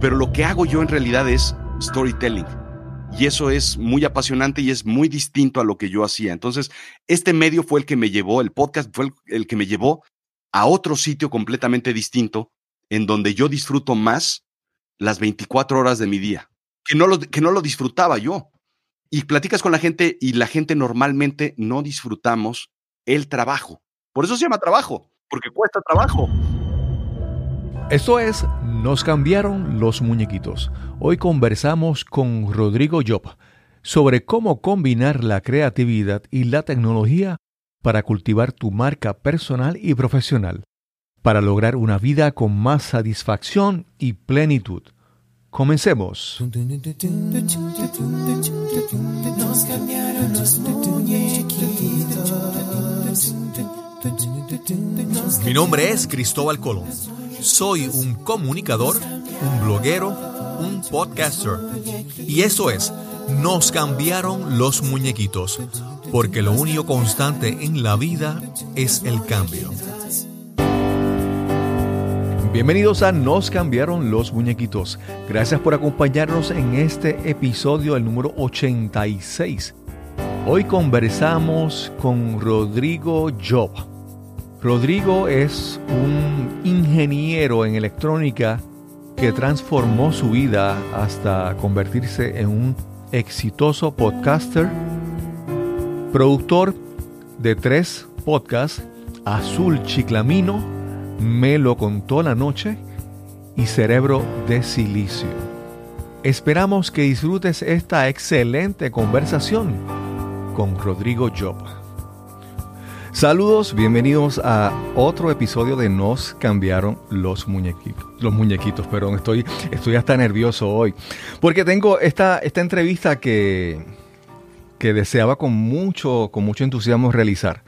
pero lo que hago yo en realidad es storytelling. Y eso es muy apasionante y es muy distinto a lo que yo hacía. Entonces, este medio fue el que me llevó, el podcast fue el, que me llevó a otro sitio completamente distinto, en donde yo disfruto más las 24 horas de mi día, que no lo, que no lo disfrutaba yo. Y platicas con la gente y la gente normalmente no disfrutamos el trabajo. Por eso se llama trabajo, porque cuesta trabajo. Esto es Nos cambiaron los muñequitos. Hoy conversamos con Rodrigo Job sobre cómo combinar la creatividad y la tecnología para cultivar tu marca personal y profesional, para lograr una vida con más satisfacción y plenitud. Comencemos. Mi nombre es Cristóbal Colón. Soy un comunicador, un bloguero, un podcaster. Y eso es, nos cambiaron los muñequitos, porque lo único constante en la vida es el cambio. Bienvenidos a Nos cambiaron los muñequitos. Gracias por acompañarnos en este episodio, el número 86. Hoy conversamos con Rodrigo Job. Rodrigo es un ingeniero en electrónica que transformó su vida hasta convertirse en un exitoso podcaster, productor de tres podcasts, Azul Chiclamino, Me lo contó la noche y Cerebro de Silicio. Esperamos que disfrutes esta excelente conversación con Rodrigo Job. Saludos, bienvenidos a otro episodio de Nos cambiaron los muñequitos. Los muñequitos, perdón, estoy, estoy hasta nervioso hoy. Porque tengo esta, esta entrevista que, que deseaba con mucho, con mucho entusiasmo realizar.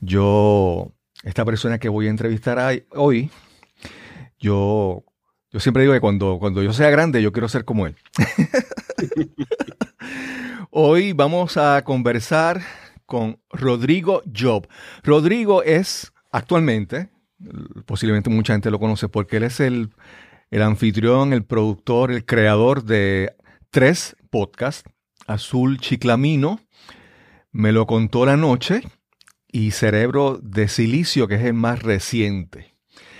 Yo, esta persona que voy a entrevistar hoy, yo, yo siempre digo que cuando, cuando yo sea grande, yo quiero ser como él. hoy vamos a conversar con Rodrigo Job. Rodrigo es actualmente, posiblemente mucha gente lo conoce porque él es el, el anfitrión, el productor, el creador de tres podcasts, Azul Chiclamino, Me lo contó la noche y Cerebro de Silicio, que es el más reciente.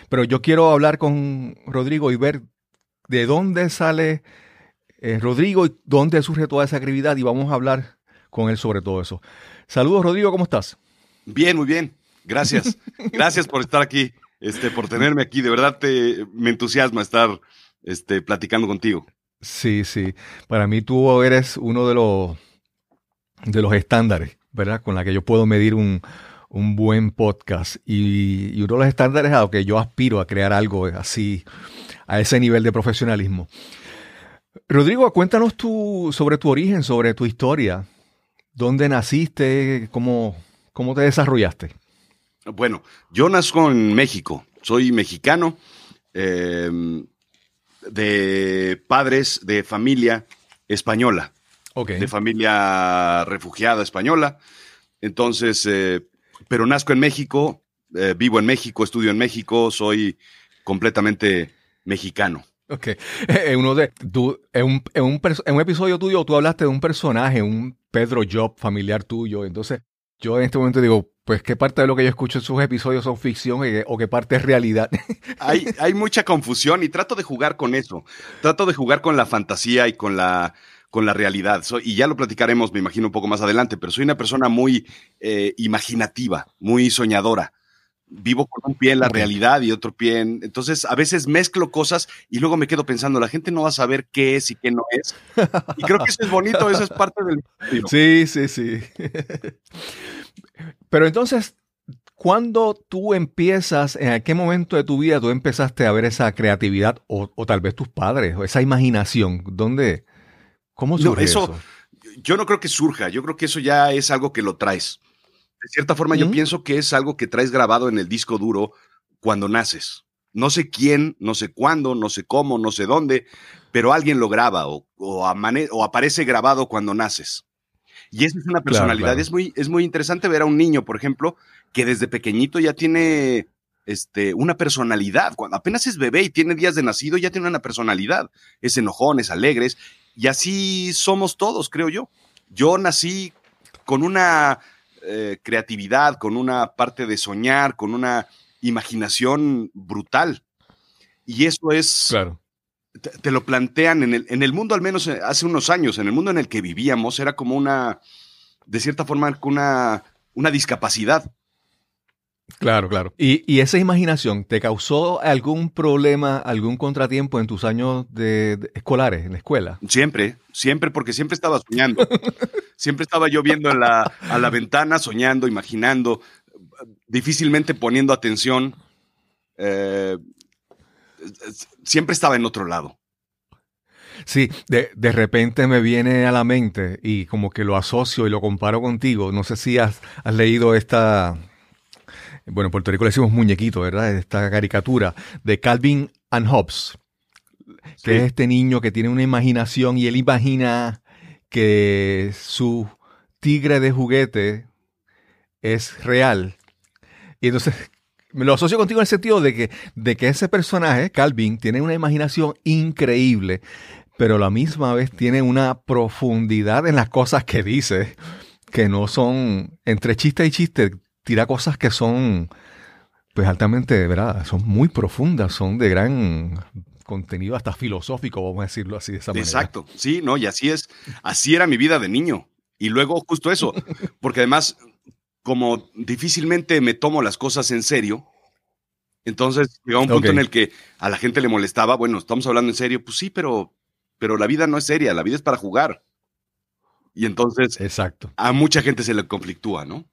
Pero yo quiero hablar con Rodrigo y ver de dónde sale eh, Rodrigo y dónde surge toda esa actividad y vamos a hablar con él sobre todo eso. Saludos, Rodrigo, ¿cómo estás? Bien, muy bien. Gracias. Gracias por estar aquí, este, por tenerme aquí. De verdad te, me entusiasma estar este, platicando contigo. Sí, sí. Para mí tú eres uno de los, de los estándares, ¿verdad? Con la que yo puedo medir un, buen podcast. Y, uno de los estándares a los que yo aspiro a crear algo así, a ese nivel de profesionalismo. Rodrigo, cuéntanos tú sobre tu origen, sobre tu historia. ¿Dónde naciste? ¿Cómo, cómo te desarrollaste? Bueno, yo nazco en México. Soy mexicano, em, de padres de familia española. De familia refugiada española. Entonces, eh, pero nazco en México, eh, vivo en México, estudio en México, soy completamente mexicano. Ok. En, uno de, en, un, en, un, episodio tuyo tú hablaste de un personaje, un Pedro Job familiar tuyo. Entonces, yo en este momento digo, pues qué parte de lo que yo escucho en sus episodios son ficción o qué parte es realidad. Hay, hay mucha confusión y trato de jugar con eso. Trato de jugar con la fantasía y con la, con la realidad. y ya lo platicaremos, me imagino, un poco más adelante, pero soy una persona muy eh, imaginativa, muy soñadora vivo con un pie en la realidad y otro pie en... Entonces, a veces mezclo cosas y luego me quedo pensando, la gente no va a saber qué es y qué no es. Y creo que eso es bonito, eso es parte del... Sí, sí, sí. Pero entonces, ¿cuándo tú empiezas, en qué momento de tu vida tú empezaste a ver esa creatividad o, tal vez tus padres o esa imaginación? ¿Dónde? ¿Cómo surge eso? Yo no creo que surja, yo creo que eso ya es algo que lo traes. De cierta forma, yo pienso que es algo que traes grabado en el disco duro cuando naces. No sé quién, no sé cuándo, no sé cómo, no sé dónde, pero alguien lo graba o, o, aparece grabado cuando naces. Y esa es una personalidad. Es, muy, es muy interesante ver a un niño, por ejemplo, que desde pequeñito ya tiene este, una personalidad. Cuando apenas es bebé y tiene días de nacido, ya tiene una personalidad. Es enojón, es alegres. Y así somos todos, creo yo. Yo nací con una eh, creatividad, con una parte de soñar, con una imaginación brutal. Y eso es... Claro. Te, lo plantean en el, en el mundo, al menos eh, hace unos años, en el mundo en el que vivíamos, era como una, de cierta forma, una, una discapacidad Claro, claro. ¿Y, esa imaginación te causó algún problema, algún contratiempo en tus años de, escolares, en la escuela? Siempre, siempre, porque siempre estaba soñando. siempre estaba yo viendo a la ventana, soñando, imaginando, difícilmente poniendo atención. Eh, siempre estaba en otro lado. Sí, de, de, repente me viene a la mente y como que lo asocio y lo comparo contigo. No sé si has, has leído esta, bueno, en Puerto Rico le decimos muñequito, ¿verdad? Esta caricatura de Calvin and Hobbes, que es este niño que tiene una imaginación y él imagina que su tigre de juguete es real. Y entonces me lo asocio contigo en el sentido de que, de que ese personaje, Calvin, tiene una imaginación increíble, pero a la misma vez tiene una profundidad en las cosas que dice que no son entre chiste y chiste, tira cosas que son, pues altamente, ¿verdad? Son muy profundas, son de gran contenido hasta filosófico, vamos a decirlo así de esa manera. Exacto, sí, no, y así es, así era mi vida de niño. Y luego justo eso, porque además, como difícilmente me tomo las cosas en serio, entonces llega un punto en el que a la gente le molestaba, bueno, estamos hablando en serio, pues sí, pero, pero la vida no es seria, la vida es para jugar. Y entonces Exacto. a mucha gente se le conflictúa, ¿no?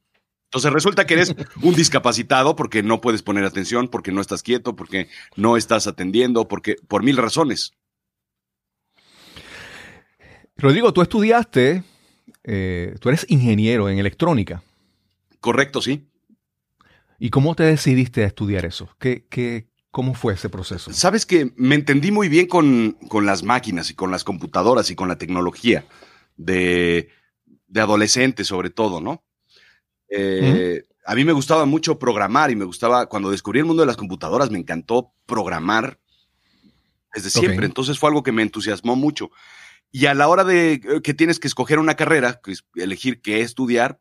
Entonces resulta que eres un discapacitado porque no puedes poner atención, porque no estás quieto, porque no estás atendiendo, porque por mil razones. Rodrigo, tú estudiaste, eh, tú eres ingeniero en electrónica. Correcto, sí. ¿Y cómo te decidiste a estudiar eso? ¿Qué, qué, cómo fue ese proceso? Sabes que me entendí muy bien con, con, las máquinas y con las computadoras y con la tecnología de, de adolescente sobre todo, ¿no? Eh, a mí me gustaba mucho programar y me gustaba, cuando descubrí el mundo de las computadoras, me encantó programar desde siempre. Entonces fue algo que me entusiasmó mucho. Y a la hora de eh, que tienes que escoger una carrera, elegir qué estudiar,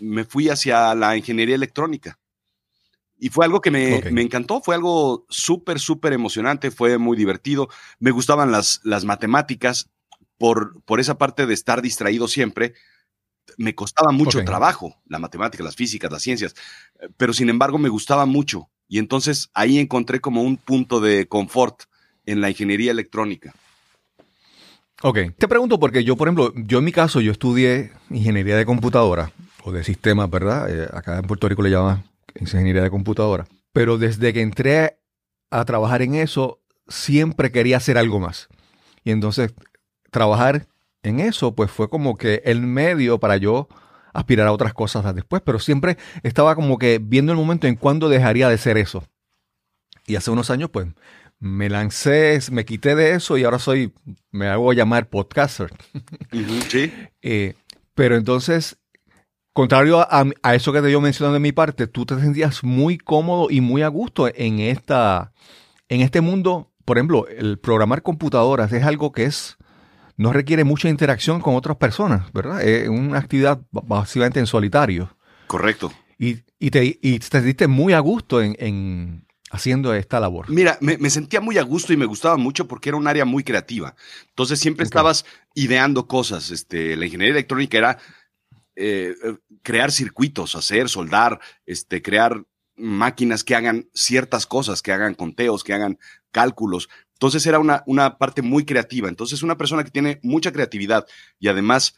me fui hacia la ingeniería electrónica. Y fue algo que me, encantó, fue algo súper, súper emocionante, fue muy divertido. Me gustaban las, las matemáticas por, por esa parte de estar distraído siempre me costaba mucho trabajo, la matemática, las físicas, las ciencias, eh, pero sin embargo me gustaba mucho. Y entonces ahí encontré como un punto de confort en la ingeniería electrónica. Ok, te pregunto porque yo, por ejemplo, yo en mi caso, yo estudié ingeniería de computadora o de sistemas, ¿verdad? Eh, acá en Puerto Rico le llaman ingeniería de computadora. Pero desde que entré a trabajar en eso, siempre quería hacer algo más. Y entonces, trabajar en eso, pues fue como que el medio para yo aspirar a otras cosas después, pero siempre estaba como que viendo el momento en cuándo dejaría de ser eso. Y hace unos años, pues, me lancé, me quité de eso y ahora soy, me hago llamar podcaster. Sí. Eh, pero entonces, contrario a, a, eso que te yo mencionando de mi parte, tú te sentías muy cómodo y muy a gusto en, esta, en este mundo. Por ejemplo, el programar computadoras es algo que es no requiere mucha interacción con otras personas, ¿verdad? Es una actividad básicamente en solitario. Correcto. Y, te, y diste muy a gusto en, haciendo esta labor. Mira, me, sentía muy a gusto y me gustaba mucho porque era un área muy creativa. Entonces siempre estabas ideando cosas. Este, la ingeniería electrónica era eh, crear circuitos, hacer, soldar, este, crear máquinas que hagan ciertas cosas, que hagan conteos, que hagan cálculos. Entonces era una, una parte muy creativa. Entonces una persona que tiene mucha creatividad y además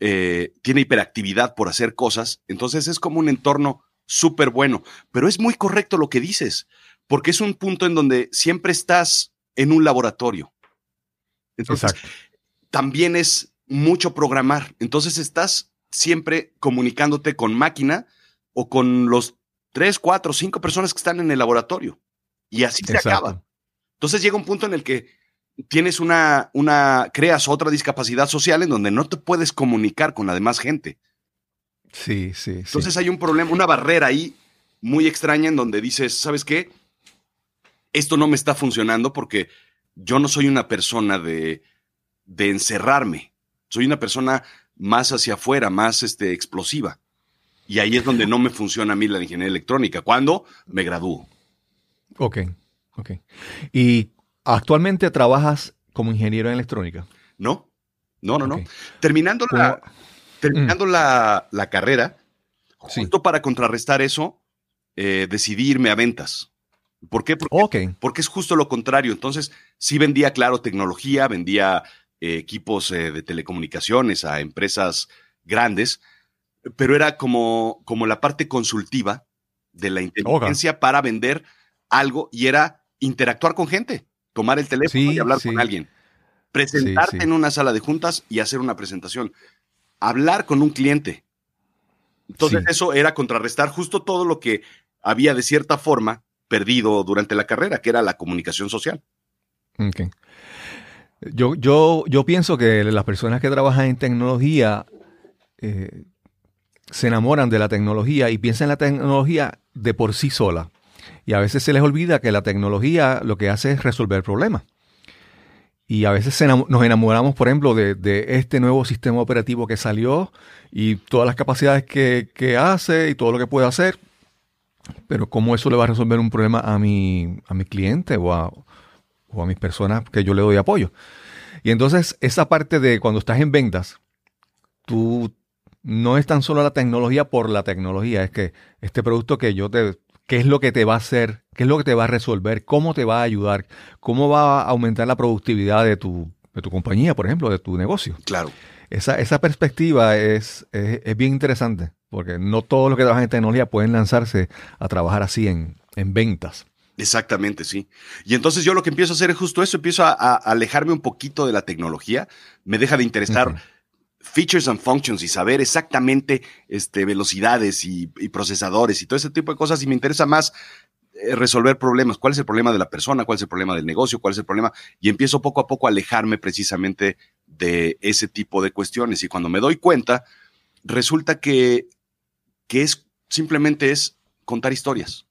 eh, tiene hiperactividad por hacer cosas, entonces es como un entorno súper bueno. Pero es muy correcto lo que dices, porque es un punto en donde siempre estás en un laboratorio. Entonces, también es mucho programar. Entonces estás siempre comunicándote con máquina o con los tres, cuatro, cinco personas que están en el laboratorio. Y así se acaba. Entonces llega un punto en el que tienes una, una, creas otra discapacidad social en donde no te puedes comunicar con la demás gente. Sí, sí. Entonces hay un problema, una barrera ahí muy extraña en donde dices, ¿sabes qué? Esto no me está funcionando porque yo no soy una persona de, de encerrarme. Soy una persona más hacia afuera, más este, explosiva. Y ahí es donde no me funciona a mí la ingeniería electrónica, cuando me gradúo. Ok, ok. ¿Y actualmente trabajas como ingeniero en electrónica? No, no, no, no. Terminando, la, terminando mm. la, carrera, justo para contrarrestar eso, eh, decidí irme a ventas. ¿Por qué? Porque, porque, es justo lo contrario. Entonces, sí vendía, claro, tecnología, vendía eh, equipos eh, de telecomunicaciones a empresas grandes, pero era como, como la parte consultiva de la inteligencia para vender algo y era interactuar con gente, tomar el teléfono y hablar con alguien, presentarte en una sala de juntas y hacer una presentación, hablar con un cliente. Entonces eso era contrarrestar justo todo lo que había de cierta forma perdido durante la carrera, que era la comunicación social. Yo, yo, yo pienso que las personas que trabajan en tecnología eh, se enamoran de la tecnología y piensan en la tecnología de por sí sola. Y a veces se les olvida que la tecnología lo que hace es resolver problemas. Y a veces nos enamoramos, por ejemplo, de, este nuevo sistema operativo que salió y todas las capacidades que, hace y todo lo que puede hacer. Pero ¿cómo eso le va a resolver un problema a mi, a mi cliente o a, o a mis personas que yo le doy apoyo? Y entonces esa parte de cuando estás en ventas, tú no es tan solo la tecnología por la tecnología, es que este producto que yo te, qué es lo que te va a hacer, qué es lo que te va a resolver, cómo te va a ayudar, cómo va a aumentar la productividad de tu, de tu compañía, por ejemplo, de tu negocio. Claro. Esa, esa perspectiva es, es, bien interesante, porque no todos los que trabajan en tecnología pueden lanzarse a trabajar así en, en ventas. Exactamente, sí. Y entonces yo lo que empiezo a hacer es justo eso, empiezo a, alejarme un poquito de la tecnología, me deja de interesar features and functions y saber exactamente este, velocidades y, procesadores y todo ese tipo de cosas y me interesa más eh, resolver problemas. ¿Cuál es el problema de la persona? ¿Cuál es el problema del negocio? ¿Cuál es el problema? Y empiezo poco a poco a alejarme precisamente de ese tipo de cuestiones. Y cuando me doy cuenta, resulta que, que es simplemente es contar historias.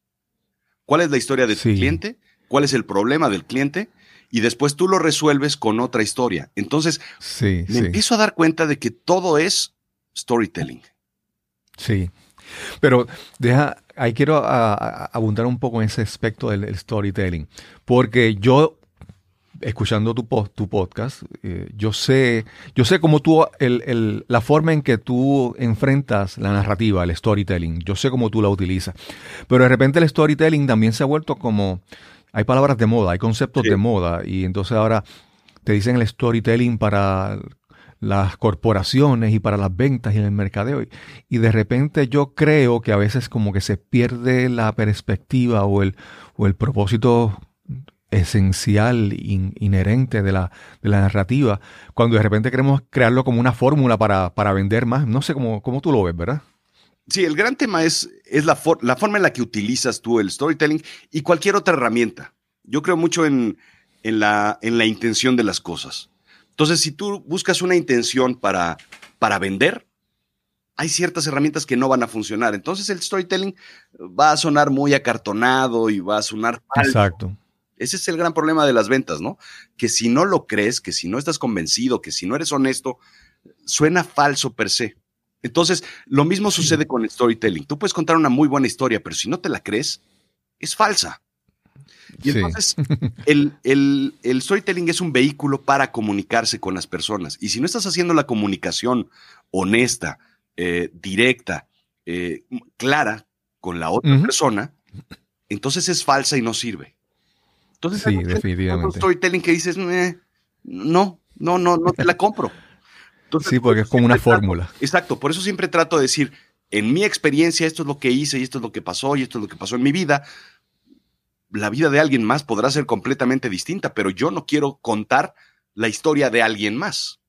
¿Cuál es la historia de tu cliente? ¿Cuál es el problema del cliente? Y después tú lo resuelves con otra historia. Entonces, me empiezo a dar cuenta de que todo es storytelling. Sí. Pero deja, ahí quiero abundar un poco en ese aspecto del, storytelling, porque yo escuchando tu, tu podcast, eh, yo sé, yo sé cómo tú, el, la forma en que tú enfrentas la narrativa, el storytelling, yo sé cómo tú la utilizas. Pero de repente el storytelling también se ha vuelto como hay palabras de moda, hay conceptos de moda y entonces ahora te dicen el storytelling para las corporaciones y para las ventas y el mercadeo. Y de repente yo creo que a veces como que se pierde la perspectiva o el, o el propósito esencial, inherente de la, de la, narrativa, cuando de repente queremos crearlo como una fórmula para, para vender más. No sé cómo, cómo tú lo ves, ¿verdad? Sí, el gran tema es, es la, la, forma en la que utilizas tú el storytelling y cualquier otra herramienta. Yo creo mucho en, en, la, en la intención de las cosas. Entonces, si tú buscas una intención para, para vender, hay ciertas herramientas que no van a funcionar. Entonces, el storytelling va a sonar muy acartonado y va a sonar falso. Exacto. Ese es el gran problema de las ventas, ¿no? Que si no lo crees, que si no estás convencido, que si no eres honesto, suena falso per se. Entonces, lo mismo sucede con el storytelling. Tú puedes contar una muy buena historia, pero si no te la crees, es falsa. Y entonces, el, storytelling es un vehículo para comunicarse con las personas. Y si no estás haciendo la comunicación honesta, eh, directa, eh, clara con la otra persona, entonces es falsa y no sirve. Entonces, sí, definitivamente. Un storytelling que dices, no, no, no, no te la compro sí, porque es como una fórmula. Exacto, por eso siempre trato de decir, en mi experiencia esto es lo que hice y esto es lo que pasó y esto es lo que pasó en mi vida. La vida de alguien más podrá ser completamente distinta, pero yo no quiero contar la historia de alguien más.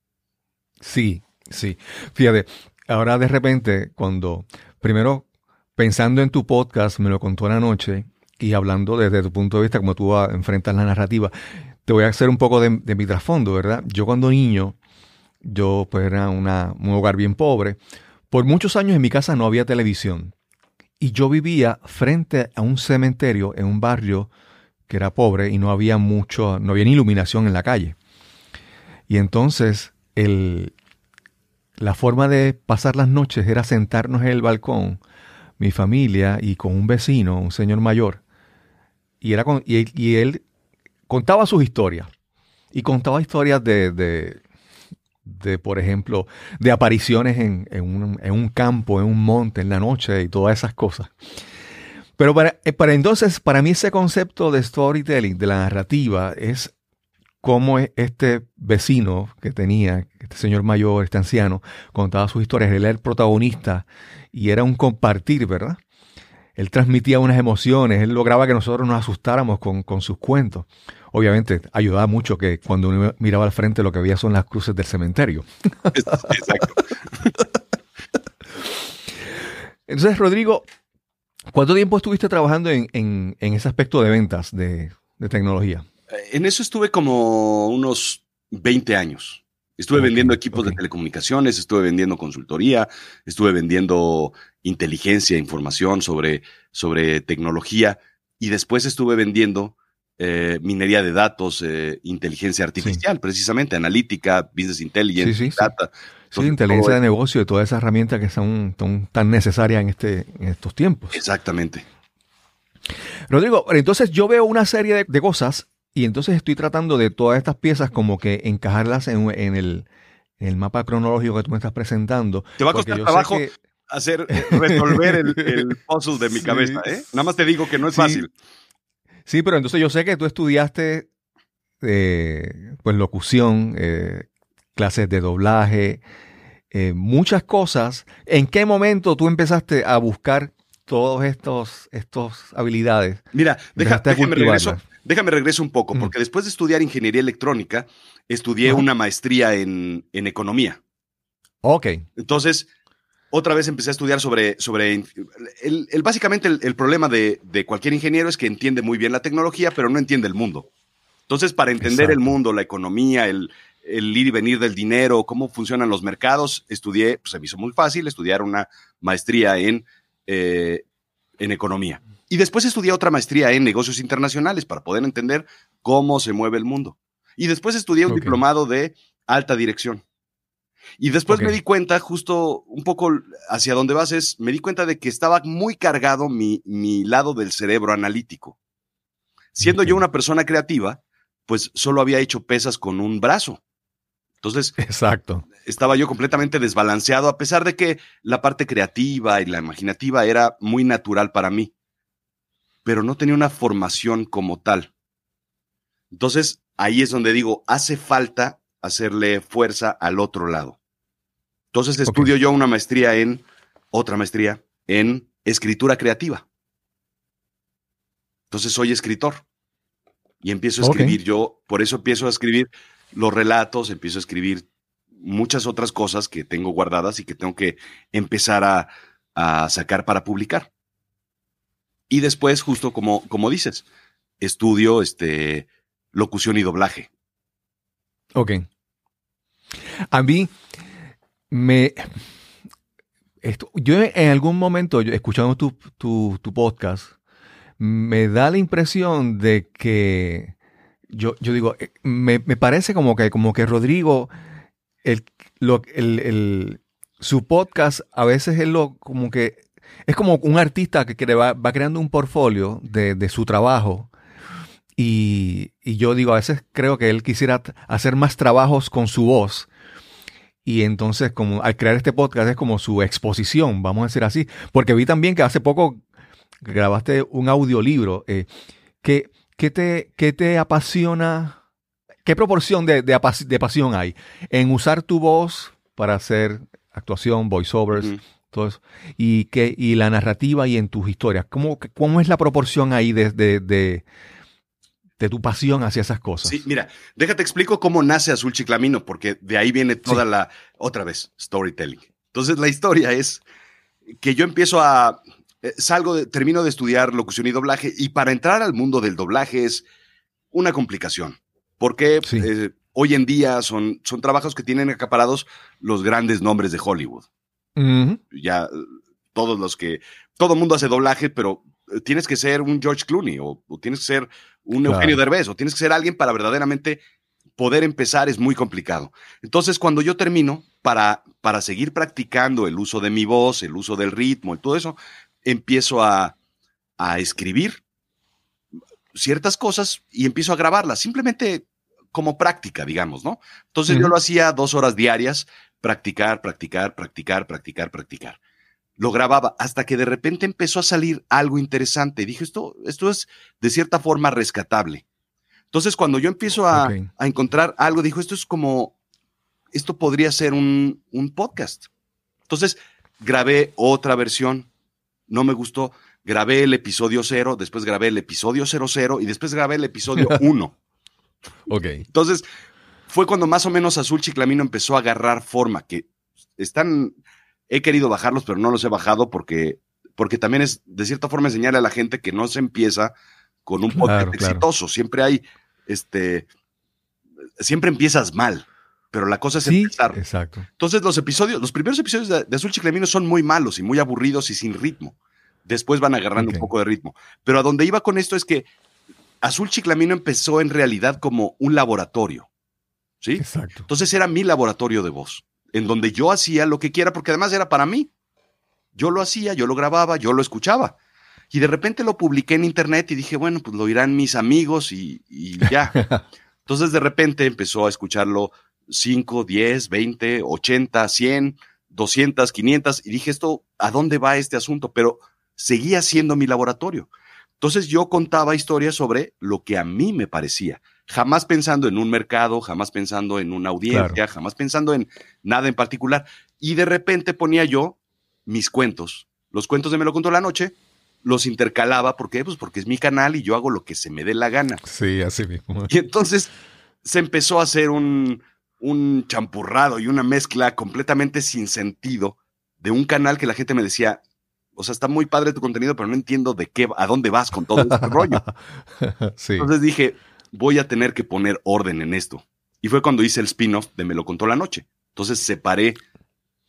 Sí, sí. Fíjate, ahora de repente, cuando primero pensando en tu podcast, me lo contó la noche y hablando desde tu punto de vista, como tú enfrentas la narrativa, te voy a hacer un poco de, de mi trasfondo, ¿verdad? Yo cuando niño, yo pues era una, un hogar bien pobre. Por muchos años en mi casa no había televisión. y yo vivía frente a un cementerio en un barrio que era pobre y no había mucho, no había ni iluminación en la calle. Y entonces el, la forma de pasar las noches era sentarnos en el balcón, mi familia y con un vecino, un señor mayor. Y, era con, y, él contaba sus historias. Y contaba historias de, de, por ejemplo, de apariciones en, un, en, un, campo, en un monte, en la noche y todas esas cosas. Pero para, eh, para entonces, para mí ese concepto de storytelling, de la narrativa, es cómo este vecino que tenía, este señor mayor, este anciano, contaba sus historias, él era el protagonista y era un compartir, ¿verdad? Él transmitía unas emociones, él lograba que nosotros nos asustáramos con, sus cuentos. Obviamente ayudaba mucho que cuando uno miraba al frente lo que había son las cruces del cementerio. Exacto. Entonces, Rodrigo, ¿cuánto tiempo estuviste trabajando en, ese aspecto de ventas de tecnología? En eso estuve como unos 20 años. Estuve vendiendo equipos de telecomunicaciones, estuve vendiendo consultoría, estuve vendiendo inteligencia, información sobre, sobre tecnología y después estuve vendiendo eh, minería de datos, eh, inteligencia artificial, precisamente, analítica, business intelligence, data. Sí, inteligencia de negocio y todas esas herramientas que son, tan necesarias en, este, en estos tiempos. Exactamente. Rodrigo, entonces yo veo una serie de cosas y entonces estoy tratando de todas estas piezas como que encajarlas en, el, mapa cronológico que tú me estás presentando. Te va a costar trabajo hacer, eh, resolver el, puzzle de mi cabeza, ¿eh? Nada más te digo que no es fácil. Sí, pero entonces yo sé que tú estudiaste eh, pues locución, eh, clases de doblaje, muchas cosas. ¿En qué momento tú empezaste a buscar todas estas estos habilidades? Mira, deja, déjame regreso Déjame regreso un poco, porque después de estudiar ingeniería electrónica, estudié una maestría en, economía. Ok. Entonces, otra vez empecé a estudiar sobre, sobre el, básicamente el, problema de, cualquier ingeniero es que entiende muy bien la tecnología, pero no entiende el mundo. Entonces, para entender el mundo, la economía, el, ir y venir del dinero, cómo funcionan los mercados, estudié, pues se me hizo muy fácil estudiar una maestría en, eh, en economía. Y después estudié otra maestría en negocios internacionales para poder entender cómo se mueve el mundo. Y después estudié un diplomado de alta dirección. Y después me di cuenta, justo un poco hacia donde vas, es, me di cuenta de que estaba muy cargado mi, mi lado del cerebro analítico. Siendo yo una persona creativa, pues solo había hecho pesas con un brazo. Entonces, Exacto. estaba yo completamente desbalanceado, a pesar de que la parte creativa y la imaginativa era muy natural para mí pero no tenía una formación como tal. Entonces, ahí es donde digo, hace falta hacerle fuerza al otro lado. Entonces, estudio yo una maestría en, otra maestría en escritura creativa. Entonces, soy escritor y empiezo a escribir yo, por eso empiezo a escribir los relatos, empiezo a escribir muchas otras cosas que tengo guardadas y que tengo que empezar a, a sacar para publicar. Y después, justo como, como dices, estudio este, locución y doblaje. Ok. A mí me... Esto, yo en algún momento, escuchando tu, tu, podcast, me da la impresión de que yo, yo digo, eh, me, parece como que, como que Rodrigo, el, lo, el, su podcast a veces es lo como que es como un artista que, va, creando un portfolio de, su trabajo. Y, yo digo, a veces creo que él quisiera hacer más trabajos con su voz. Y entonces, como al crear este podcast es como su exposición, vamos a decir así. Porque vi también que hace poco grabaste un audiolibro. Eh, ¿qué, te, te apasiona? ¿Qué proporción de, de, pasión hay en usar tu voz para hacer actuación, voiceovers, y, que, y la narrativa y en tus historias. ¿Cómo, cómo es la proporción ahí de, de, tu pasión hacia esas cosas? Sí, mira, déjate explico cómo nace Azul Chiclamino, porque de ahí viene toda la, otra vez, storytelling. Entonces, la historia es que yo empiezo a, eh, salgo, de, termino de estudiar locución y doblaje, y para entrar al mundo del doblaje es una complicación, porque eh, hoy en día son, son trabajos que tienen acaparados los grandes nombres de Hollywood. Ya, todos los que, todo el mundo hace doblaje, pero eh, tienes que ser un George Clooney o, tienes que ser un Eugenio Derbez o tienes que ser alguien para verdaderamente poder empezar es muy complicado. Entonces, cuando yo termino, para, para seguir practicando el uso de mi voz, el uso del ritmo y todo eso, empiezo a, a escribir ciertas cosas y empiezo a grabarlas, simplemente como práctica, digamos, ¿no? Entonces yo lo hacía dos horas diarias, practicar, practicar, practicar, practicar, practicar. Lo grababa hasta que de repente empezó a salir algo interesante. Dije, esto, esto es de cierta forma rescatable. Entonces, cuando yo empiezo a, a encontrar algo, dijo, esto es como, esto podría ser un, un podcast. Entonces, grabé otra versión, no me gustó, grabé el episodio cero, después grabé el episodio 00 y después grabé el episodio 1. ok. Entonces, fue cuando más o menos Azul Chiclamino empezó a agarrar forma, que están, he querido bajarlos, pero no los he bajado porque, porque también es, de cierta forma, enseñarle a la gente que no se empieza con un podcast exitoso. Siempre hay, este, siempre empiezas mal, pero la cosa es empezar. Exacto. Entonces, los episodios, los primeros episodios de, Azul Chiclamino son muy malos y muy aburridos y sin ritmo. Después van agarrando un poco de ritmo. Pero a donde iba con esto es que Azul Chiclamino empezó en realidad como un laboratorio. ¿Sí? Exacto. Entonces era mi laboratorio de voz, en donde yo hacía lo que quiera, porque además era para mí. Yo lo hacía, yo lo grababa, yo lo escuchaba. Y de repente lo publiqué en internet y dije, bueno, pues lo irán mis amigos y, ya. Entonces de repente empezó a escucharlo 5, 10, 20, 80, 100, 200, 500 y dije, esto, ¿a dónde va este asunto? Pero seguía siendo mi laboratorio. Entonces yo contaba historias sobre lo que a mí me parecía, jamás pensando en un mercado, jamás pensando en una audiencia, jamás pensando en nada en particular. Y de repente ponía yo mis cuentos, los cuentos de Me lo contó la noche, los intercalaba, ¿por qué? Pues porque es mi canal y yo hago lo que se me dé la gana. Sí, así mismo. Y entonces se empezó a hacer un, un champurrado y una mezcla completamente sin sentido de un canal que la gente me decía, o sea, está muy padre tu contenido, pero no entiendo de qué, a dónde vas con todo este rollo. Entonces dije, voy a tener que poner orden en esto. Y fue cuando hice el spin-off de Me lo contó la noche. Entonces separé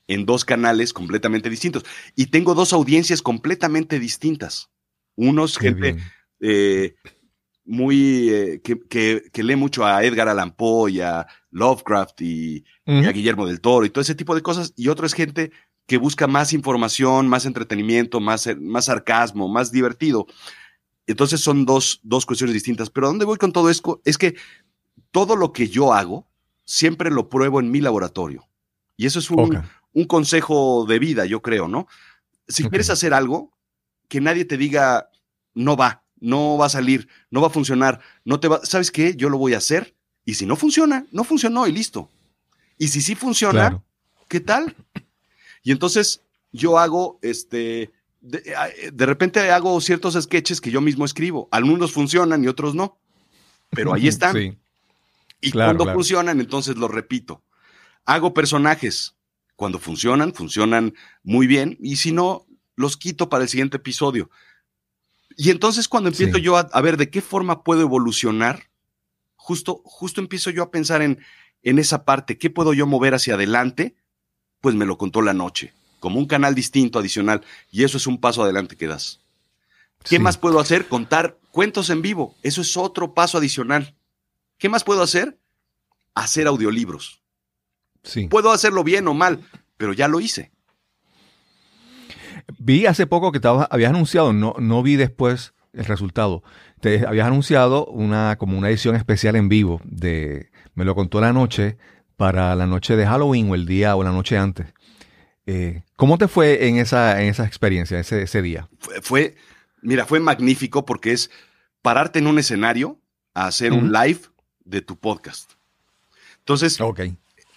en dos canales completamente distintos. Y tengo dos audiencias completamente distintas. Unos, gente eh, muy eh, que, lee mucho a Edgar Allan Poe y a Lovecraft y, y, a Guillermo del Toro y todo ese tipo de cosas. Y otro es gente que busca más información, más entretenimiento, más, más sarcasmo, más divertido. Entonces son dos, dos cuestiones distintas. Pero ¿a dónde voy con todo esto? Es que todo lo que yo hago, siempre lo pruebo en mi laboratorio. Y eso es un, un consejo de vida, yo creo, ¿no? Si quieres hacer algo, que nadie te diga, no va, no va a salir, no va a funcionar, no te va, ¿sabes qué? Yo lo voy a hacer. Y si no funciona, no funcionó y listo. Y si sí funciona, ¿qué tal? Y entonces yo hago, este, de, repente hago ciertos sketches que yo mismo escribo. Algunos funcionan y otros no. Pero ahí están. Y cuando funcionan, entonces los repito. Hago personajes. Cuando funcionan, funcionan muy bien. Y si no, los quito para el siguiente episodio. Y entonces cuando empiezo yo a, ver de qué forma puedo evolucionar, justo, justo empiezo yo a pensar en, en esa parte, qué puedo yo mover hacia adelante pues me lo contó la noche, como un canal distinto, adicional, y eso es un paso adelante que das. ¿Qué más puedo hacer? Contar cuentos en vivo, eso es otro paso adicional. ¿Qué más puedo hacer? Hacer audiolibros. Sí. Puedo hacerlo bien o mal, pero ya lo hice. Vi hace poco que estabas, habías anunciado, no, no vi después el resultado. Te habías anunciado una como una edición especial en vivo de Me lo contó la noche para la noche de Halloween o el día o la noche antes. Eh, ¿Cómo te fue en esa, en esa experiencia, ese, ese día? Fue, mira, fue magnífico porque es pararte en un escenario a hacer un live de tu podcast. Entonces,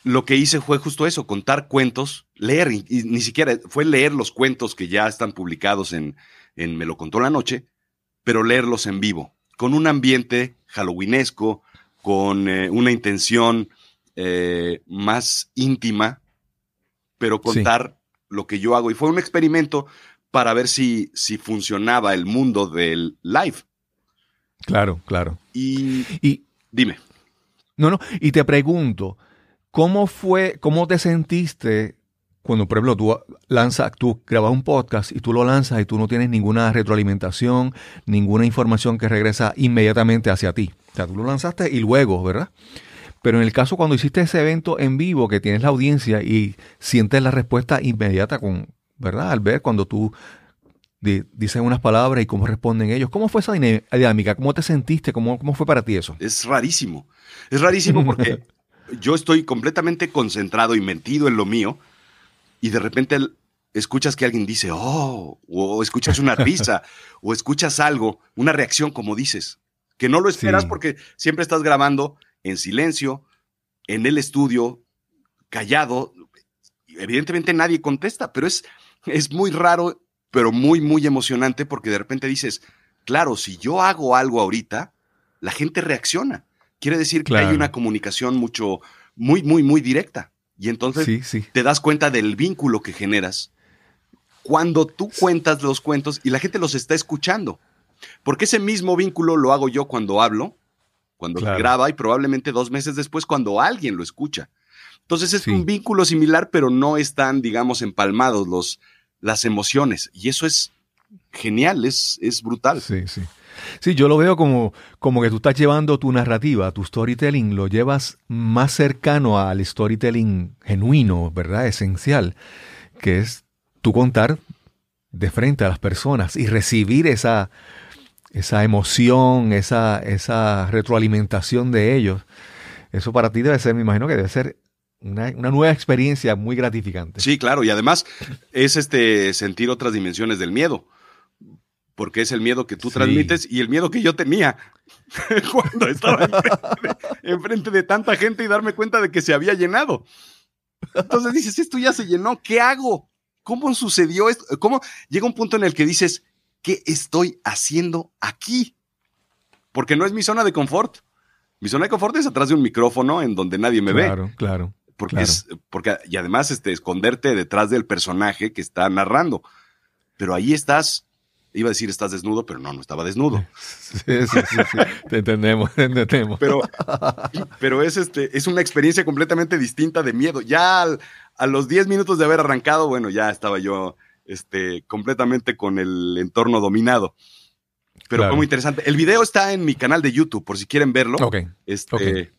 lo que hice fue justo eso, contar cuentos, leer, y, ni siquiera fue leer los cuentos que ya están publicados en, en Me lo contó la noche, pero leerlos en vivo, con un ambiente halloweenesco, con eh, una intención eh, más íntima, pero contar lo que yo hago. Y fue un experimento para ver si, si funcionaba el mundo del live. Claro, claro. Y, y dime. No, no, y te pregunto, ¿cómo fue, cómo te sentiste cuando, por ejemplo, tú lanzas, tú grabas un podcast y tú lo lanzas y tú no tienes ninguna retroalimentación, ninguna información que regresa inmediatamente hacia ti. O sea, tú lo lanzaste y luego, ¿verdad? Pero en el caso cuando hiciste ese evento en vivo, que tienes la audiencia y sientes la respuesta inmediata con, ¿verdad? Al ver cuando tú dices unas palabras y cómo responden ellos. ¿Cómo fue esa dinámica? ¿Cómo te sentiste? ¿Cómo, cómo fue para ti eso? Es rarísimo. Es rarísimo porque yo estoy completamente concentrado y metido en lo mío y de repente escuchas que alguien dice, oh, o escuchas una risa, o escuchas algo, una reacción como dices, que no lo esperas porque siempre estás grabando en silencio, en el estudio, callado. Evidentemente nadie contesta, pero es, es muy raro, pero muy, muy emocionante porque de repente dices, claro, si yo hago algo ahorita, la gente reacciona. Quiere decir que hay una comunicación mucho, muy, muy, muy directa. Y entonces te das cuenta del vínculo que generas cuando tú cuentas los cuentos y la gente los está escuchando. Porque ese mismo vínculo lo hago yo cuando hablo, cuando graba y probablemente dos meses después cuando alguien lo escucha. Entonces es un vínculo similar, pero no están, digamos, empalmados los, las emociones. Y eso es genial, es, es brutal. Sí, sí. Sí, yo lo veo como, como que tú estás llevando tu narrativa, tu storytelling, lo llevas más cercano al storytelling genuino, ¿verdad? Esencial, que es tú contar de frente a las personas y recibir esa, esa emoción, esa, esa retroalimentación de ellos. Eso para ti debe ser, me imagino que debe ser una, una, nueva experiencia muy gratificante. Sí, claro, y además es este sentir otras dimensiones del miedo porque es el miedo que tú transmites y el miedo que yo tenía cuando estaba enfrente de, tanta gente y darme cuenta de que se había llenado. Entonces dices, esto ya se llenó, ¿qué hago? ¿Cómo sucedió esto? ¿Cómo llega un punto en el que dices, ¿qué estoy haciendo aquí? Porque no es mi zona de confort. Mi zona de confort es atrás de un micrófono en donde nadie me ve. Claro, claro. Porque es, porque, y además, este, esconderte detrás del personaje que está narrando. Pero ahí estás Iba a decir estás desnudo, pero no, no estaba desnudo. Sí, sí, sí, te entendemos, te entendemos. Pero, pero es, este, es una experiencia completamente distinta de miedo. Ya a los 10 minutos de haber arrancado, bueno, ya estaba yo este, completamente con el entorno dominado. Pero fue muy interesante. El video está en mi canal de YouTube, por si quieren verlo. Ok. Este,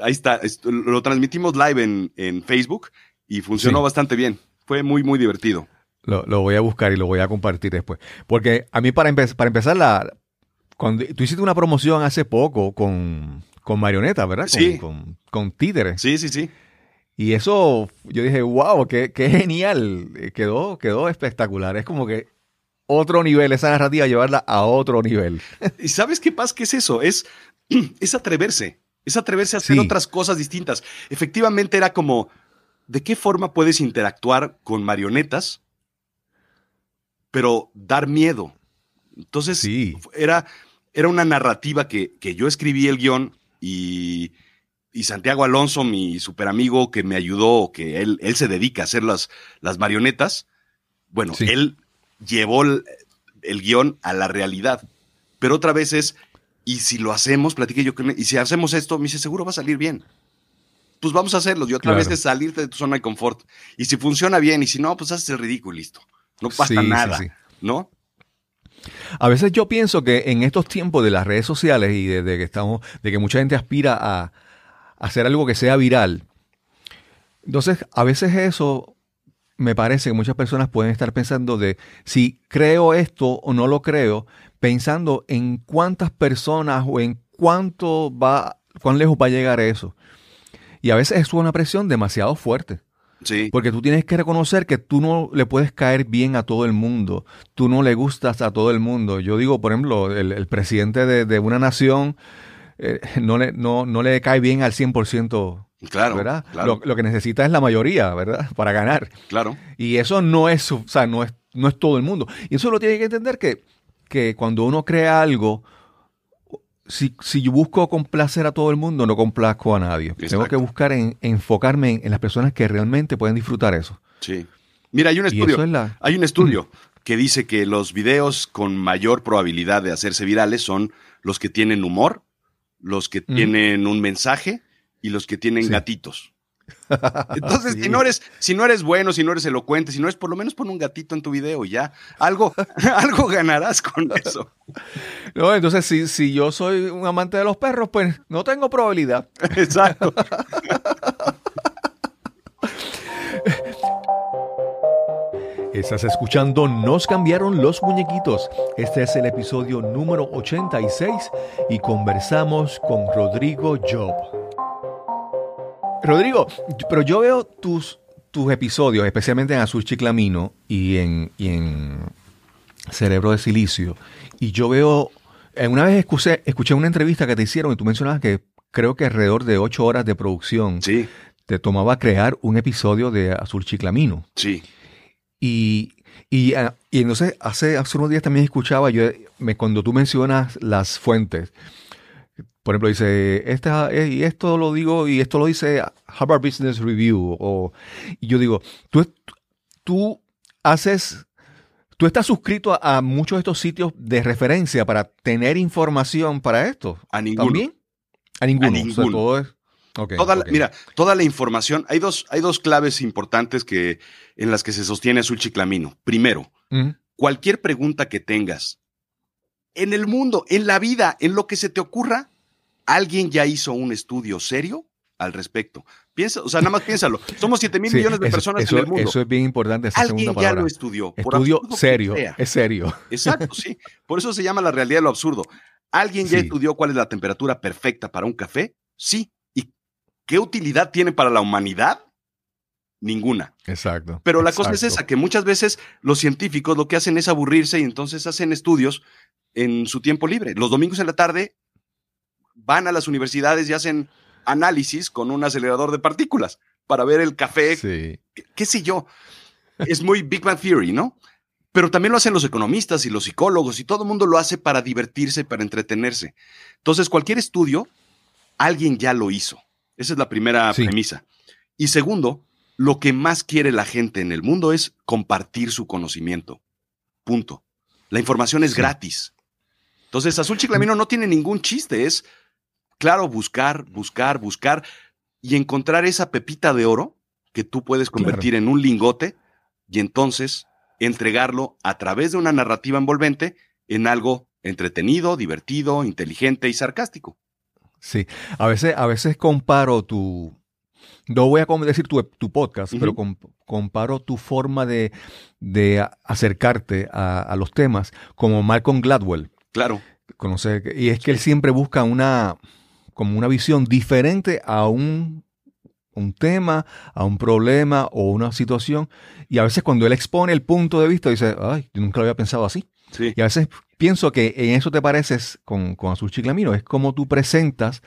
Ahí está. Lo transmitimos live en, en Facebook y funcionó bastante bien. Fue muy, muy divertido. Lo, voy a buscar y lo voy a compartir después. Porque a mí, para, para empezar, la, cuando tú hiciste una promoción hace poco con, con marionetas, ¿verdad? Sí. Con, con, títeres. Sí, sí, sí. Y eso, yo dije, wow, qué, qué genial. Eh, quedó, quedó espectacular. Es como que otro nivel, esa narrativa, llevarla a otro nivel. ¿Y sabes qué pasa? ¿Qué es eso? Es, es atreverse. Es atreverse a hacer otras cosas distintas. Efectivamente, era como, ¿de qué forma puedes interactuar con marionetas pero dar miedo. Entonces, era, era una narrativa que, que, yo escribí el guion y, y, Santiago Alonso, mi super amigo que me ayudó, que él, él se dedica a hacer las, las marionetas, bueno, él llevó el, guion a la realidad. Pero otra vez es, y si lo hacemos, platiqué yo con él, y si hacemos esto, me dice, seguro va a salir bien. Pues vamos a hacerlo. Y otra vez es salirte de tu zona de confort. Y si funciona bien, y si no, pues haces el ridículo y listo. No pasa nada, ¿no? A veces yo pienso que en estos tiempos de las redes sociales y de, que estamos, de que mucha gente aspira a, hacer algo que sea viral, entonces a veces eso me parece que muchas personas pueden estar pensando de si creo esto o no lo creo, pensando en cuántas personas o en cuánto va, cuán lejos va a llegar eso. Y a veces es una presión demasiado fuerte. Porque tú tienes que reconocer que tú no le puedes caer bien a todo el mundo. Tú no le gustas a todo el mundo. Yo digo, por ejemplo, el, presidente de, una nación eh, no, le, no, no le cae bien al 100%. Claro, ¿verdad? Lo, que necesita es la mayoría, ¿verdad? Para ganar. Claro. Y eso no es, o sea, no es, no es todo el mundo. Y eso lo tiene que entender que, que cuando uno crea algo, si, si, yo busco complacer a todo el mundo, no complazco a nadie. Tengo que buscar en, enfocarme en, las personas que realmente pueden disfrutar eso. Sí. Mira, hay un estudio, hay un estudio que dice que los videos con mayor probabilidad de hacerse virales son los que tienen humor, los que tienen un mensaje y los que tienen gatitos. Entonces, si, no eres, si no eres bueno, si no eres elocuente, si no eres, por lo menos pon un gatito en tu video y ya. Algo, algo ganarás con eso. No, entonces, si, si yo soy un amante de los perros, pues no tengo probabilidad. Exacto. Estás escuchando Nos cambiaron los muñequitos. Este es el episodio número 86 y conversamos con Rodrigo Job. Rodrigo, pero yo veo tus, tus episodios, especialmente en Azul Chiclamino y en, y en Cerebro de Silicio, y yo veo, eh, una vez escuché, escuché una entrevista que te hicieron y tú mencionabas que creo que alrededor de ocho horas de producción Sí, te tomaba crear un episodio de Azul Chiclamino. sí. Y, y, ah, y entonces hace, hace unos días también escuchaba, yo, me, cuando tú mencionas las fuentes, por ejemplo, dice, esta, y esto lo digo, y esto lo dice Harvard Business Review, o, y yo digo, tú, tú haces, tú estás suscrito a, a muchos de estos sitios de referencia para tener información para esto. A ninguno. ¿También? A ninguno. A O sea, ninguno. todo es- Toda la-. Mira, toda la información, hay dos, hay dos claves importantes que, en las que se sostiene Azul Chiclamino. Primero, cualquier pregunta que tengas en el mundo, en la vida, en lo que se te ocurra, alguien ya hizo un estudio serio al respecto. Piensa, o sea, nada más piénsalo. Somos 7 mil Sí, millones de eso- personas eso, en el mundo. Eso es bien importante, esa alguien segunda ya lo estudió. Estudio serio, es serio. Exacto, sí. Por eso se llama la realidad de lo absurdo. ¿Alguien ya Sí. estudió cuál es la temperatura perfecta para un café? Sí. ¿Y qué utilidad tiene para la humanidad? Ninguna. Exacto. Pero la cosa es esa, que muchas veces los científicos lo que hacen es aburrirse y entonces hacen estudios en su tiempo libre. Los domingos en la tarde van a las universidades y hacen análisis con un acelerador de partículas para ver el café, Sí. qué, qué sé yo. Es muy Big Bang Theory, ¿no? Pero también lo hacen los economistas y los psicólogos y todo el mundo lo hace para divertirse, para entretenerse. Entonces, cualquier estudio, alguien ya lo hizo. Esa es la primera Sí. premisa. Y segundo, lo que más quiere la gente en el mundo es compartir su conocimiento. Punto. La información es Sí. gratis. Entonces, Azul Chiclamino no tiene ningún chiste. Es, claro, buscar, buscar, buscar y encontrar esa pepita de oro que tú puedes convertir en un lingote y entonces entregarlo a través de una narrativa envolvente en algo entretenido, divertido, inteligente y sarcástico. Sí. A veces, a veces comparo tu. No voy a decir tu, tu podcast, pero com- comparo tu forma de, de acercarte a, a los temas como Malcolm Gladwell. Claro, Conoce, y es que él siempre busca una, como una visión diferente a un, un tema, a un problema o una situación. Y a veces cuando él expone el punto de vista, dice, ay, yo nunca lo había pensado así. sí. Y a veces pienso que en eso te pareces con, con Azul Chiclamino. Es como tú presentas,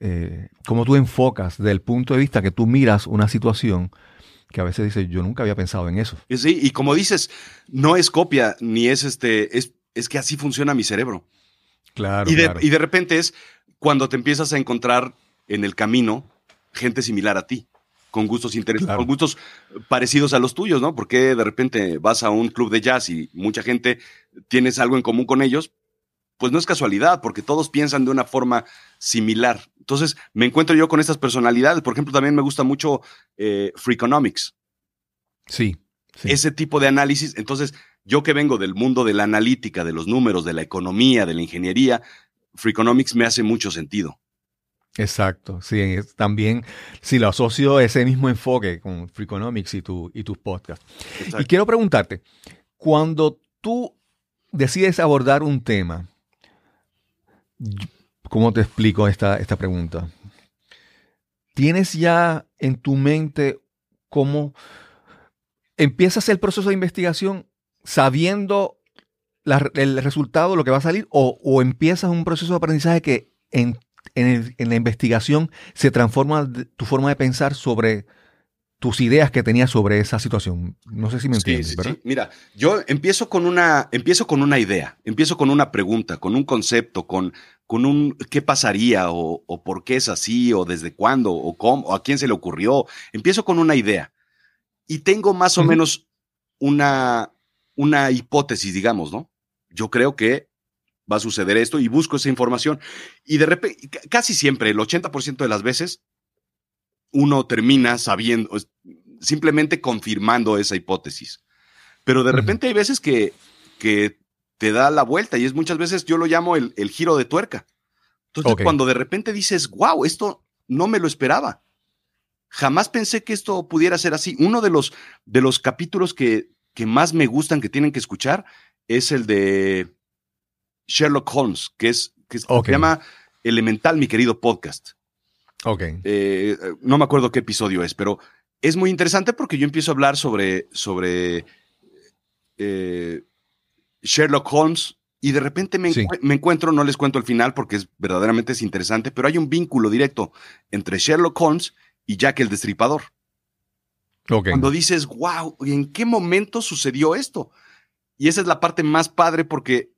eh, como tú enfocas desde el punto de vista que tú miras una situación que a veces dices, yo nunca había pensado en eso. Y Sí, y como dices, no es copia, ni es este, es, es que así funciona mi cerebro. Claro, y, de, claro. y de repente es cuando te empiezas a encontrar en el camino gente similar a ti, con gustos interesantes, Claro. con gustos parecidos a los tuyos, ¿no? Porque de repente vas a un club de jazz y mucha gente tienes algo en común con ellos, pues no es casualidad, porque todos piensan de una forma similar. Entonces me encuentro yo con estas personalidades. Por ejemplo, también me gusta mucho eh, Freakonomics Sí. sí. ese tipo de análisis. Entonces, yo que vengo del mundo de la analítica, de los números, de la economía, de la ingeniería, Freakonomics me hace mucho sentido. Exacto, sí, es- también si lo asocio ese mismo enfoque con Freakonomics y, tu, y tus podcasts. Y quiero preguntarte, cuando tú decides abordar un tema, ¿cómo te explico esta, esta pregunta? ¿Tienes ya en tu mente cómo empiezas el proceso de investigación sabiendo el resultado, lo que va a salir, o, o empiezas un proceso de aprendizaje que en, en la investigación se transforma tu forma de pensar sobre tus ideas que tenías sobre esa situación? No sé si me entiendes, sí, ¿verdad? sí. Mira, yo empiezo con una, empiezo con una idea, empiezo con una pregunta, con un concepto, con, con un qué pasaría, o, o por qué es así, o desde cuándo, o cómo, o a quién se le ocurrió. Empiezo con una idea. Y tengo más o menos una, una hipótesis, digamos, ¿no? Yo creo que va a suceder esto y busco esa información. Y de repente, casi siempre, el 80% de las veces, uno termina sabiendo, simplemente confirmando esa hipótesis. Pero de repente hay veces que, que te da la vuelta y es muchas veces yo lo llamo el, giro de tuerca. Entonces, cuando de repente dices, wow, esto no me lo esperaba. Jamás pensé que esto pudiera ser así. Uno de los, de los capítulos que, que más me gustan, que tienen que escuchar, es el de Sherlock Holmes, que es que se llama Elemental, mi querido podcast. Ok. Eh, no me acuerdo qué episodio es, pero es muy interesante porque yo empiezo a hablar sobre, sobre eh, Sherlock Holmes y de repente me, encuentro, no les cuento el final porque es verdaderamente es interesante, pero hay un vínculo directo entre Sherlock Holmes y Jack el Destripador. Cuando dices, wow, ¿en qué momento sucedió esto? Y esa es la parte más padre porque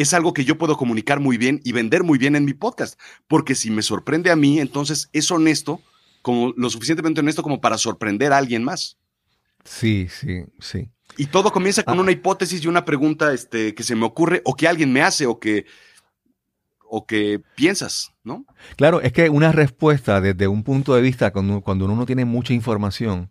es algo que yo puedo comunicar muy bien y vender muy bien en mi podcast. Porque si me sorprende a mí, entonces es honesto, como lo suficientemente honesto como para sorprender a alguien más. Sí, sí, sí. Y todo comienza con ah. una hipótesis y una pregunta este, que se me ocurre o que alguien me hace o que, o que piensas, ¿no? Claro, es que una respuesta desde un punto de vista, cuando, cuando uno no tiene mucha información,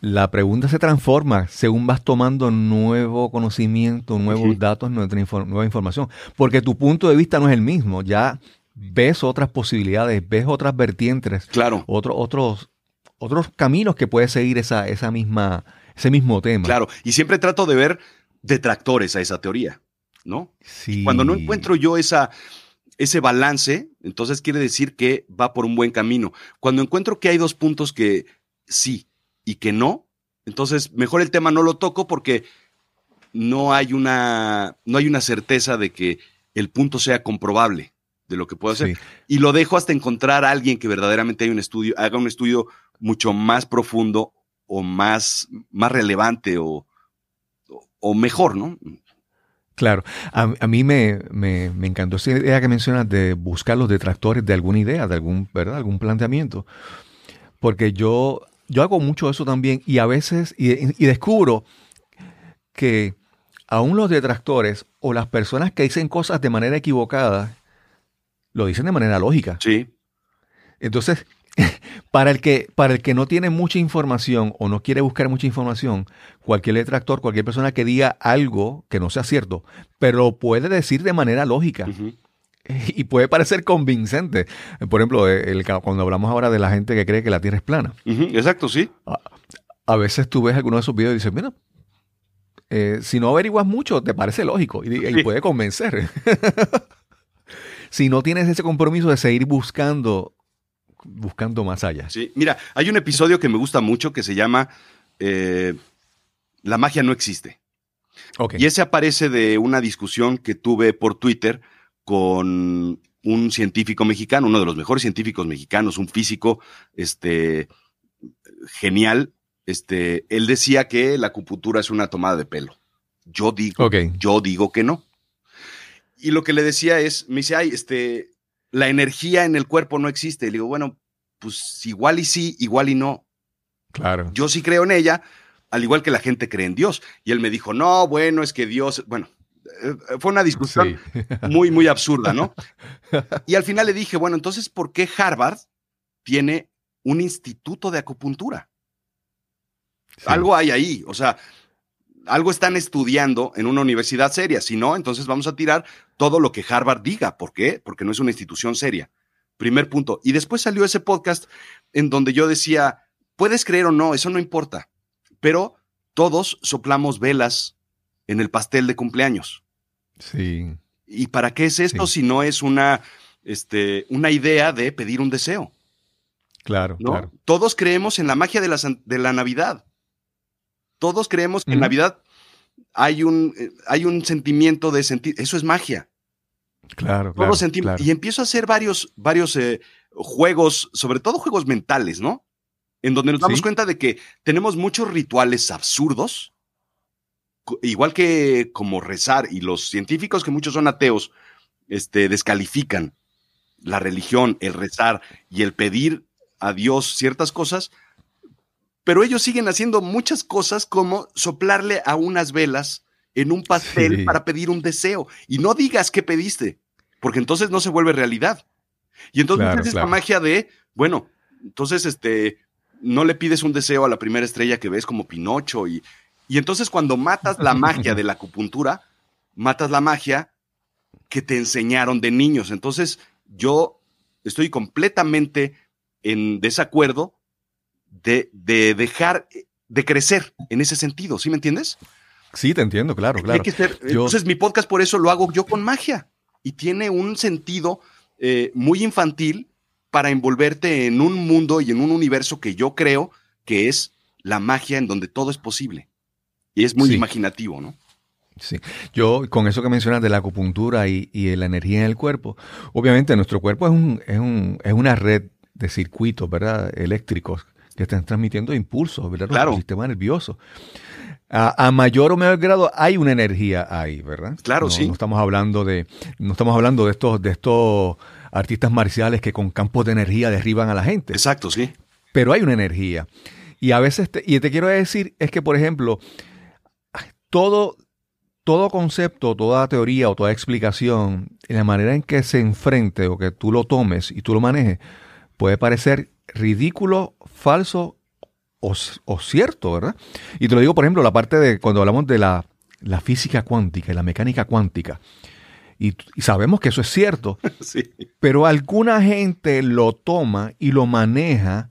la pregunta se transforma según vas tomando nuevo conocimiento, nuevos datos, nueva, información. Porque tu punto de vista no es el mismo. Ya ves otras posibilidades, ves otras vertientes, claro. otros, otros caminos que puede seguir esa, esa misma, ese mismo tema. Claro, y siempre trato de ver detractores a esa teoría, ¿no? Sí. Cuando no encuentro yo esa, ese balance, entonces quiere decir que va por un buen camino. Cuando encuentro que hay dos puntos que sí, y que no, entonces mejor el tema no lo toco porque no hay una, no hay una certeza de que el punto sea comprobable de lo que puedo hacer. Y lo dejo hasta encontrar a alguien que verdaderamente hay un estudio, haga un estudio mucho más profundo o más, más relevante o, o mejor, ¿no? Claro, a, mí me, me, me, encantó esa idea que mencionas de buscar los detractores de alguna idea, de algún, ¿verdad? algún planteamiento, porque yo yo hago mucho eso también y a veces, y, descubro que aún los detractores o las personas que dicen cosas de manera equivocada, lo dicen de manera lógica. Sí. Entonces, para el que, para el que no tiene mucha información o no quiere buscar mucha información, cualquier detractor, cualquier persona que diga algo que no sea cierto, pero puede decir de manera lógica y puede parecer convincente. Por ejemplo, el, cuando hablamos ahora de la gente que cree que la Tierra es plana. exacto, sí. A, veces tú ves algunos de esos videos y dices, mira, eh, si no averiguas mucho, te parece lógico y, puede convencer. si no tienes ese compromiso de seguir buscando, buscando más allá. Sí, mira, hay un episodio que me gusta mucho que se llama eh, La magia no existe. Y ese aparece de una discusión que tuve por Twitter con un científico mexicano, uno de los mejores científicos mexicanos, un físico, este, genial. Este, él decía que la acupuntura es una tomada de pelo. Yo digo, yo digo que no. Y lo que le decía es, me dice, ay, este, la energía en el cuerpo no existe. Y le digo, bueno, pues igual y sí, igual y no. Claro. Yo sí creo en ella, al igual que la gente cree en Dios. Y él me dijo, no, bueno, es que Dios, bueno, fue una discusión muy, muy absurda, ¿no? Y al final le dije, bueno, entonces, ¿por qué Harvard tiene un instituto de acupuntura? Algo hay ahí, o sea, algo están estudiando en una universidad seria. Si no, entonces vamos a tirar todo lo que Harvard diga. ¿Por qué? Porque no es una institución seria. Primer punto. Y después salió ese podcast en donde yo decía, puedes creer o no, eso no importa, pero todos soplamos velas en el pastel de cumpleaños. Sí. ¿Y para qué es esto si no es una, este, una idea de pedir un deseo? Claro, claro. Todos creemos en la magia de la, de la Navidad. Todos creemos que en Navidad hay un, hay un sentimiento de sentir. Eso es magia. Claro, claro, Y empiezo a hacer varios, varios eh, juegos, sobre todo juegos mentales, ¿no? En donde nos damos cuenta de que tenemos muchos rituales absurdos igual que como rezar, y los científicos que muchos son ateos, este, descalifican la religión, el rezar y el pedir a Dios ciertas cosas, pero ellos siguen haciendo muchas cosas como soplarle a unas velas en un pastel para pedir un deseo. Y no digas qué pediste, porque entonces no se vuelve realidad. Y entonces es la magia de, bueno, Entonces, este, no le pides un deseo a la primera estrella que ves como Pinocho y, y entonces cuando matas la magia de la acupuntura, matas la magia que te enseñaron de niños. Entonces, yo estoy completamente en desacuerdo de, de dejar de crecer en ese sentido, ¿sí me entiendes? Sí, te entiendo, claro, claro. Entonces, mi podcast por eso lo hago yo con magia y tiene un sentido eh, muy infantil para envolverte en un mundo y en un universo que yo creo que es la magia en donde todo es posible. Y es muy imaginativo, ¿no? Sí, yo con eso que mencionas de la acupuntura y, y la energía en el cuerpo, obviamente nuestro cuerpo es, un, es, un, es una red de circuitos, ¿verdad? Eléctricos que están transmitiendo impulsos, ¿verdad? Claro. El sistema nervioso. A, mayor o menor grado hay una energía ahí, ¿verdad? Claro, sí. No estamos hablando de, no estamos hablando de estos, de estos artistas marciales que con campos de energía derriban a la gente. Exacto, sí. Pero hay una energía. Y a veces, y te quiero decir, es que, por ejemplo, todo, todo concepto, toda teoría o toda explicación, en la manera en que se enfrente o que tú lo tomes y tú lo manejes, puede parecer ridículo, falso o, cierto, ¿verdad? Y te lo digo, por ejemplo, la parte de cuando hablamos de la, física cuántica y la mecánica cuántica. Y, sabemos que eso es cierto, pero alguna gente lo toma y lo maneja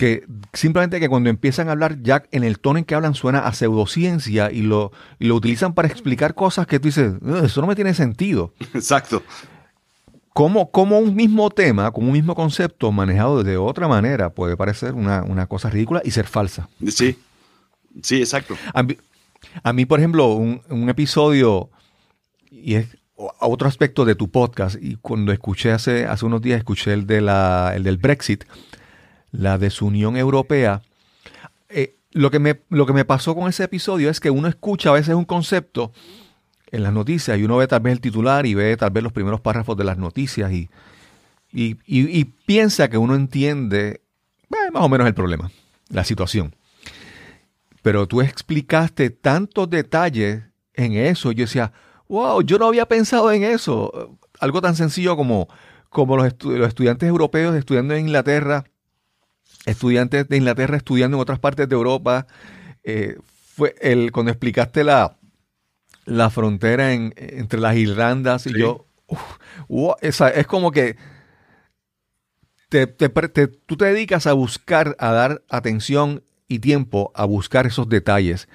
que simplemente que cuando empiezan a hablar ya en el tono en que hablan suena a pseudociencia y lo, y lo utilizan para explicar cosas que tú dices, eso no me tiene sentido. Exacto cómo, un mismo tema, como un mismo concepto manejado de otra manera puede parecer una, cosa ridícula y ser falsa. Sí, sí, exacto. A mí, por ejemplo, un, episodio, y es otro aspecto de tu podcast, y cuando escuché hace, hace unos días, escuché el, de la, el del Brexit, la desunión europea, eh, lo, que me, lo que me pasó con ese episodio es que uno escucha a veces un concepto en las noticias y uno ve tal vez el titular y ve tal vez los primeros párrafos de las noticias y, y, piensa que uno entiende eh, más o menos el problema, la situación. Pero tú explicaste tantos detalles en eso. Yo decía, wow, yo no había pensado en eso. Algo tan sencillo como, como los, estudiantes europeos estudiando en Inglaterra, estudiantes de Inglaterra estudiando en otras partes de Europa. Eh, fue el, cuando explicaste la, la frontera entre las Irlandas y yo, es como que te, tú te dedicas a buscar, a dar atención y tiempo a buscar esos detalles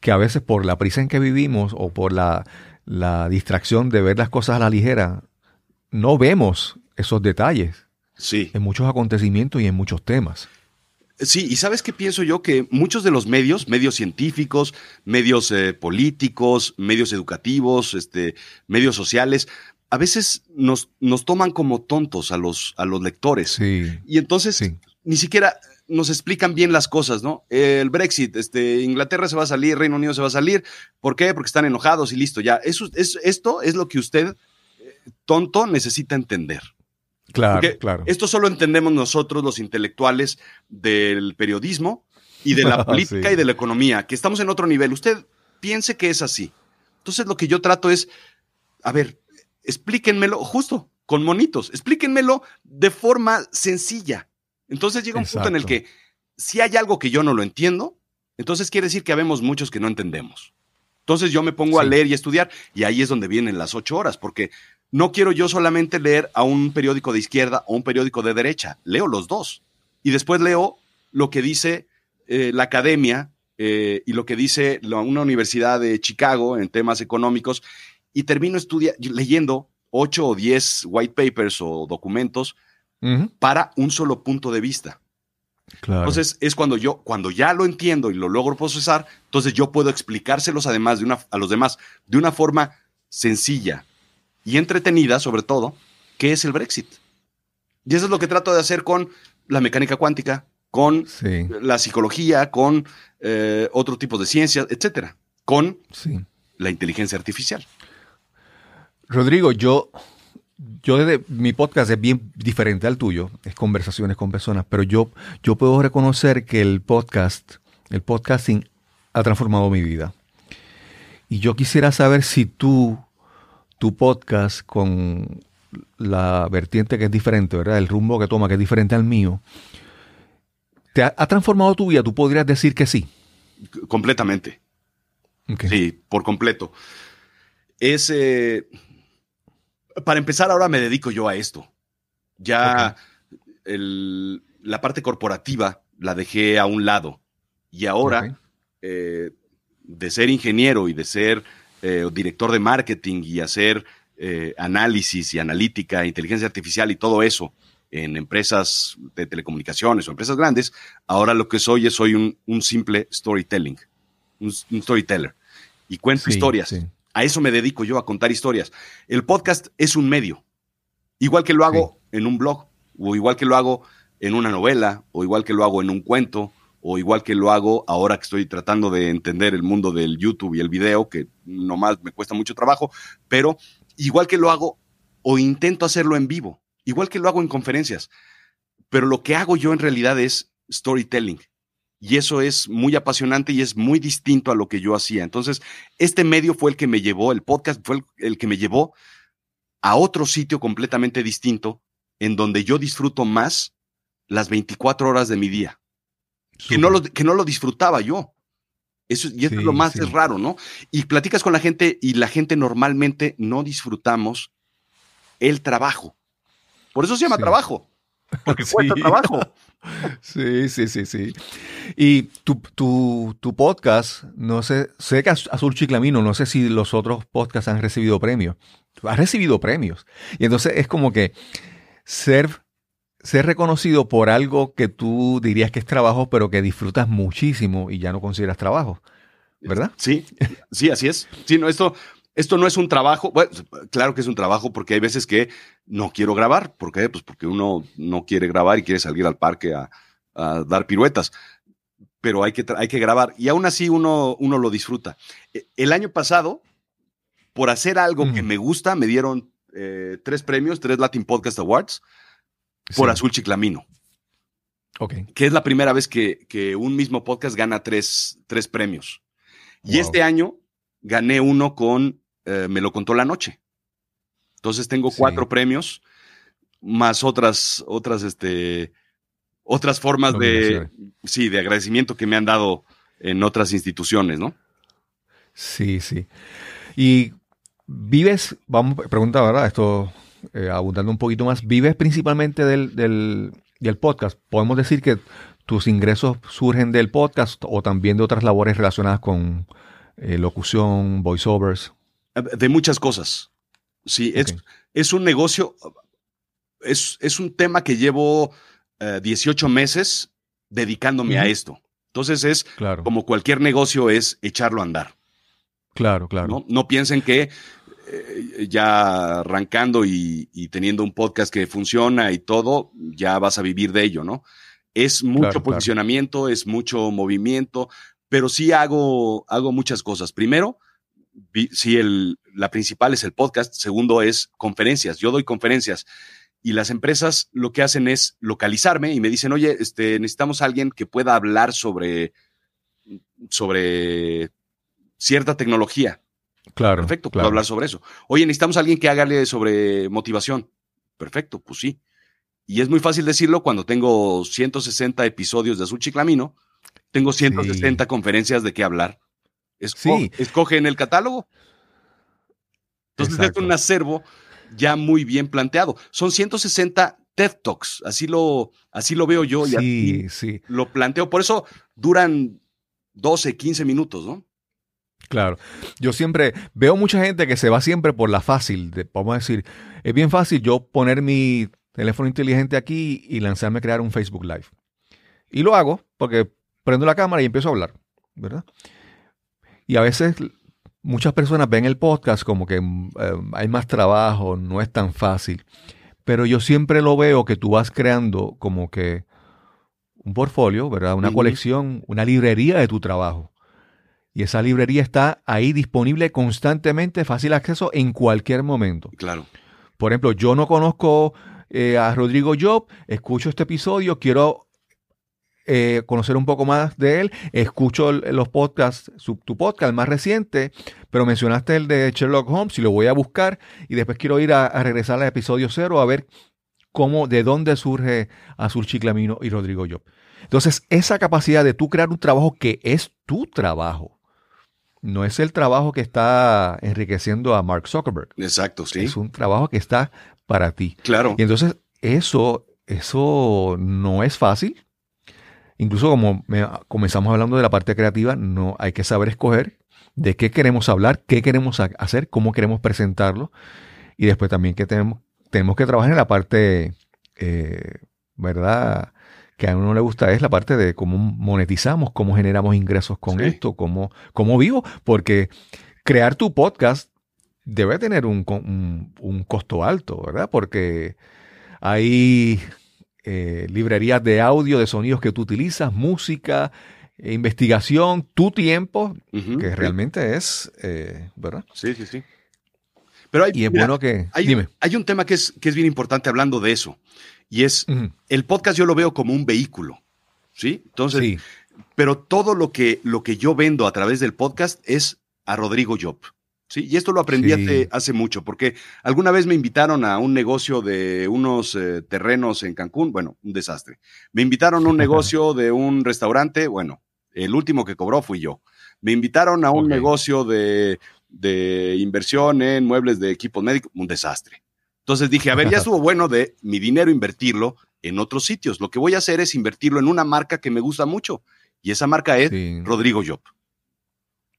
que a veces por la prisa en que vivimos o por la, la distracción de ver las cosas a la ligera, no vemos esos detalles sí. en muchos acontecimientos y en muchos temas. Sí, y sabes qué pienso yo que muchos de los medios, medios científicos, medios eh, políticos, medios educativos, este, medios sociales, a veces nos, nos toman como tontos a los, a los lectores. Sí, y entonces ni siquiera nos explican bien las cosas, ¿no? El Brexit, este, Inglaterra se va a salir, Reino Unido se va a salir. ¿Por qué? Porque están enojados y listo, ya. Eso, es, esto es lo que usted, eh, tonto, necesita entender. Claro, claro. Esto solo entendemos nosotros, los intelectuales del periodismo y de la política y de la economía, que estamos en otro nivel. Usted piense que es así. Entonces lo que yo trato es, a ver, explíquenmelo justo, con monitos, explíquenmelo de forma sencilla. Entonces llega un punto en el que si hay algo que yo no lo entiendo, entonces quiere decir que habemos muchos que no entendemos. Entonces yo me pongo a leer y a estudiar y ahí es donde vienen las ocho horas, porque no quiero yo solamente leer a un periódico de izquierda o un periódico de derecha, leo los dos. Y después leo lo que dice eh, la academia eh, y lo que dice una universidad de Chicago en temas económicos y termino leyendo ocho o diez white papers o documentos para un solo punto de vista. Entonces es cuando yo, cuando ya lo entiendo y lo logro procesar, entonces yo puedo explicárselos además de una, a los demás de una forma sencilla, y entretenida, sobre todo, que es el Brexit. Y eso es lo que trato de hacer con la mecánica cuántica, con la psicología, con eh, otro tipo de ciencias, etcétera, con la inteligencia artificial. Rodrigo, yo, yo desde mi podcast es bien diferente al tuyo, es conversaciones con personas, pero yo, yo puedo reconocer que el podcast, el podcasting ha transformado mi vida. Y yo quisiera saber si tú tu podcast con la vertiente que es diferente, ¿verdad? El rumbo que toma que es diferente al mío. ¿Te ha, transformado tu vida? ¿Tú podrías decir que sí? Completamente. Sí, por completo. Es, eh, para empezar, ahora me dedico yo a esto. Ya la parte corporativa la dejé a un lado y ahora eh, de ser ingeniero y de ser eh, director de marketing y hacer eh, análisis y analítica, inteligencia artificial y todo eso en empresas de telecomunicaciones o empresas grandes, ahora lo que soy es soy un, simple storytelling, un, storyteller y cuento historias. A eso me dedico yo, a contar historias. El podcast es un medio, igual que lo hago en un blog, o igual que lo hago en una novela, o igual que lo hago en un cuento, o igual que lo hago ahora que estoy tratando de entender el mundo del YouTube y el video, que nomás me cuesta mucho trabajo, pero igual que lo hago o intento hacerlo en vivo, igual que lo hago en conferencias, pero lo que hago yo en realidad es storytelling. Y eso es muy apasionante y es muy distinto a lo que yo hacía. Entonces, este medio fue el que me llevó, el podcast fue el, que me llevó a otro sitio completamente distinto, en donde yo disfruto más las 24 horas de mi día, que no, lo, que no lo disfrutaba yo. Eso, y eso es lo más raro, ¿no? Y platicas con la gente y la gente normalmente no disfrutamos el trabajo. Por eso se llama trabajo, porque cuesta trabajo. Sí, sí, sí, sí. Y tu, tu, podcast, no sé, sé que Azul Chiclamino, no sé si los otros podcasts han recibido premios. Has recibido premios. Y entonces es como que ser, ser reconocido por algo que tú dirías que es trabajo, pero que disfrutas muchísimo y ya no consideras trabajo. ¿Verdad? Sí, sí, así es. Sí, no, esto, esto no es un trabajo, bueno, claro que es un trabajo porque hay veces que no quiero grabar. ¿Por qué? Pues porque uno no quiere grabar y quiere salir al parque a, dar piruetas. Pero hay que, hay que grabar y aún así uno, uno lo disfruta. E, el año pasado, por hacer algo que me gusta, me dieron eh, tres premios, tres Latin Podcast Awards por Azul Chiclamino. Ok. Que es la primera vez que, un mismo podcast gana tres, tres premios. Y este año gané uno con eh, me lo contó la noche. Entonces tengo cuatro premios, más otras, otras, este, otras formas de, sí, de agradecimiento que me han dado en otras instituciones, ¿no? Sí, sí. Y vives, vamos, pregunta, ¿verdad? Esto, eh, abundando un poquito más, ¿vives principalmente del, del, del podcast? ¿Podemos decir que tus ingresos surgen del podcast o también de otras labores relacionadas con eh, locución, voiceovers? De muchas cosas. Sí, es, es un negocio, es, es, un tema que llevo 18 eh, meses dedicándome a esto. Entonces es como cualquier negocio es echarlo a andar. Claro, claro. No, piensen que eh, ya arrancando y, teniendo un podcast que funciona y todo, ya vas a vivir de ello, ¿no? Es mucho posicionamiento, es mucho movimiento, pero sí hago, hago muchas cosas. Primero, sí, el, la principal es el podcast, segundo es conferencias. Yo doy conferencias y las empresas lo que hacen es localizarme y me dicen, oye, este, necesitamos a alguien que pueda hablar sobre, sobre cierta tecnología. Claro. Perfecto, puedo hablar sobre eso. Oye, necesitamos a alguien que hágale sobre motivación. Perfecto, pues sí. Y es muy fácil decirlo cuando tengo 160 episodios de Azul Chiclamino, tengo 160 conferencias de qué hablar sí. Escoge en el catálogo. Entonces es un acervo ya muy bien planteado. Son 160 TED Talks, así lo, así lo veo yo y sí. lo planteo. Por eso duran 12, 15 minutos, ¿no? Claro. Yo siempre veo mucha gente que se va siempre por la fácil. De, vamos a decir, es bien fácil yo poner mi teléfono inteligente aquí y lanzarme a crear un Facebook Live. Y lo hago porque prendo la cámara y empiezo a hablar, ¿verdad? Y a veces muchas personas ven el podcast como que eh, hay más trabajo, no es tan fácil. Pero yo siempre lo veo que tú vas creando como que un portfolio, ¿verdad? Una colección, una librería de tu trabajo. Y esa librería está ahí disponible constantemente, fácil acceso en cualquier momento. Claro. Por ejemplo, yo no conozco eh, a Rodrigo Job, escucho este episodio, quiero eh, conocer un poco más de él, escucho los podcasts, tu podcast más reciente, pero mencionaste el de Sherlock Holmes y lo voy a buscar y después quiero ir a, regresar al episodio cero a ver cómo, de dónde surge Azul Chiclamino y Rodrigo Job. Entonces, esa capacidad de tú crear un trabajo que es tu trabajo, no es el trabajo que está enriqueciendo a Mark Zuckerberg. Exacto, sí. Es un trabajo que está para ti. Claro. Y entonces, eso, eso no es fácil. Incluso como comenzamos hablando de la parte creativa, no hay que saber escoger de qué queremos hablar, qué queremos hacer, cómo queremos presentarlo. Y después también que tenemos, tenemos que trabajar en la parte, eh, ¿verdad? Que a uno le gusta es la parte de cómo monetizamos, cómo generamos ingresos con esto, cómo, cómo vivo. Porque crear tu podcast debe tener un, un costo alto, ¿verdad? Porque hay eh, librerías de audio, de sonidos que tú utilizas, música, investigación, tu tiempo, que realmente es, eh, ¿verdad? Sí, sí, sí. Pero hay, y es bueno que... Hay, dime. hay un tema que es, que es bien importante hablando de eso, y es, el podcast yo lo veo como un vehículo, ¿sí? Entonces, pero todo lo que, lo que yo vendo a través del podcast es a Rodrigo Job. Sí, y esto lo aprendí hace, mucho, porque alguna vez me invitaron a un negocio de unos eh, terrenos en Cancún, bueno, un desastre. Me invitaron a un negocio de un restaurante, bueno, el último que cobró fui yo. Me invitaron a un negocio de, de inversión en muebles de equipos médicos, un desastre. Entonces dije, a ver, ya estuvo bueno de mi dinero invertirlo en otros sitios. Lo que voy a hacer es invertirlo en una marca que me gusta mucho. Y esa marca es Rodrigo Job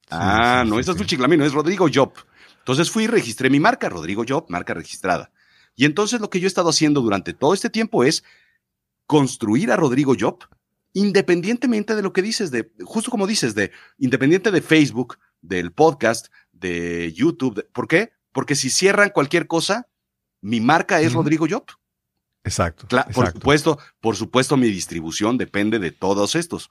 ah, no es Azul Chiclamino, es Rodrigo Job. Entonces fui y registré mi marca, Rodrigo Job, marca registrada. Y entonces lo que yo he estado haciendo durante todo este tiempo es construir a Rodrigo Job independientemente de lo que dices, de, justo como dices, de independiente de Facebook, del podcast, de YouTube. ¿Por qué? Porque si cierran cualquier cosa, mi marca es Rodrigo Job. Exacto, Por supuesto, por supuesto, mi distribución depende de todos estos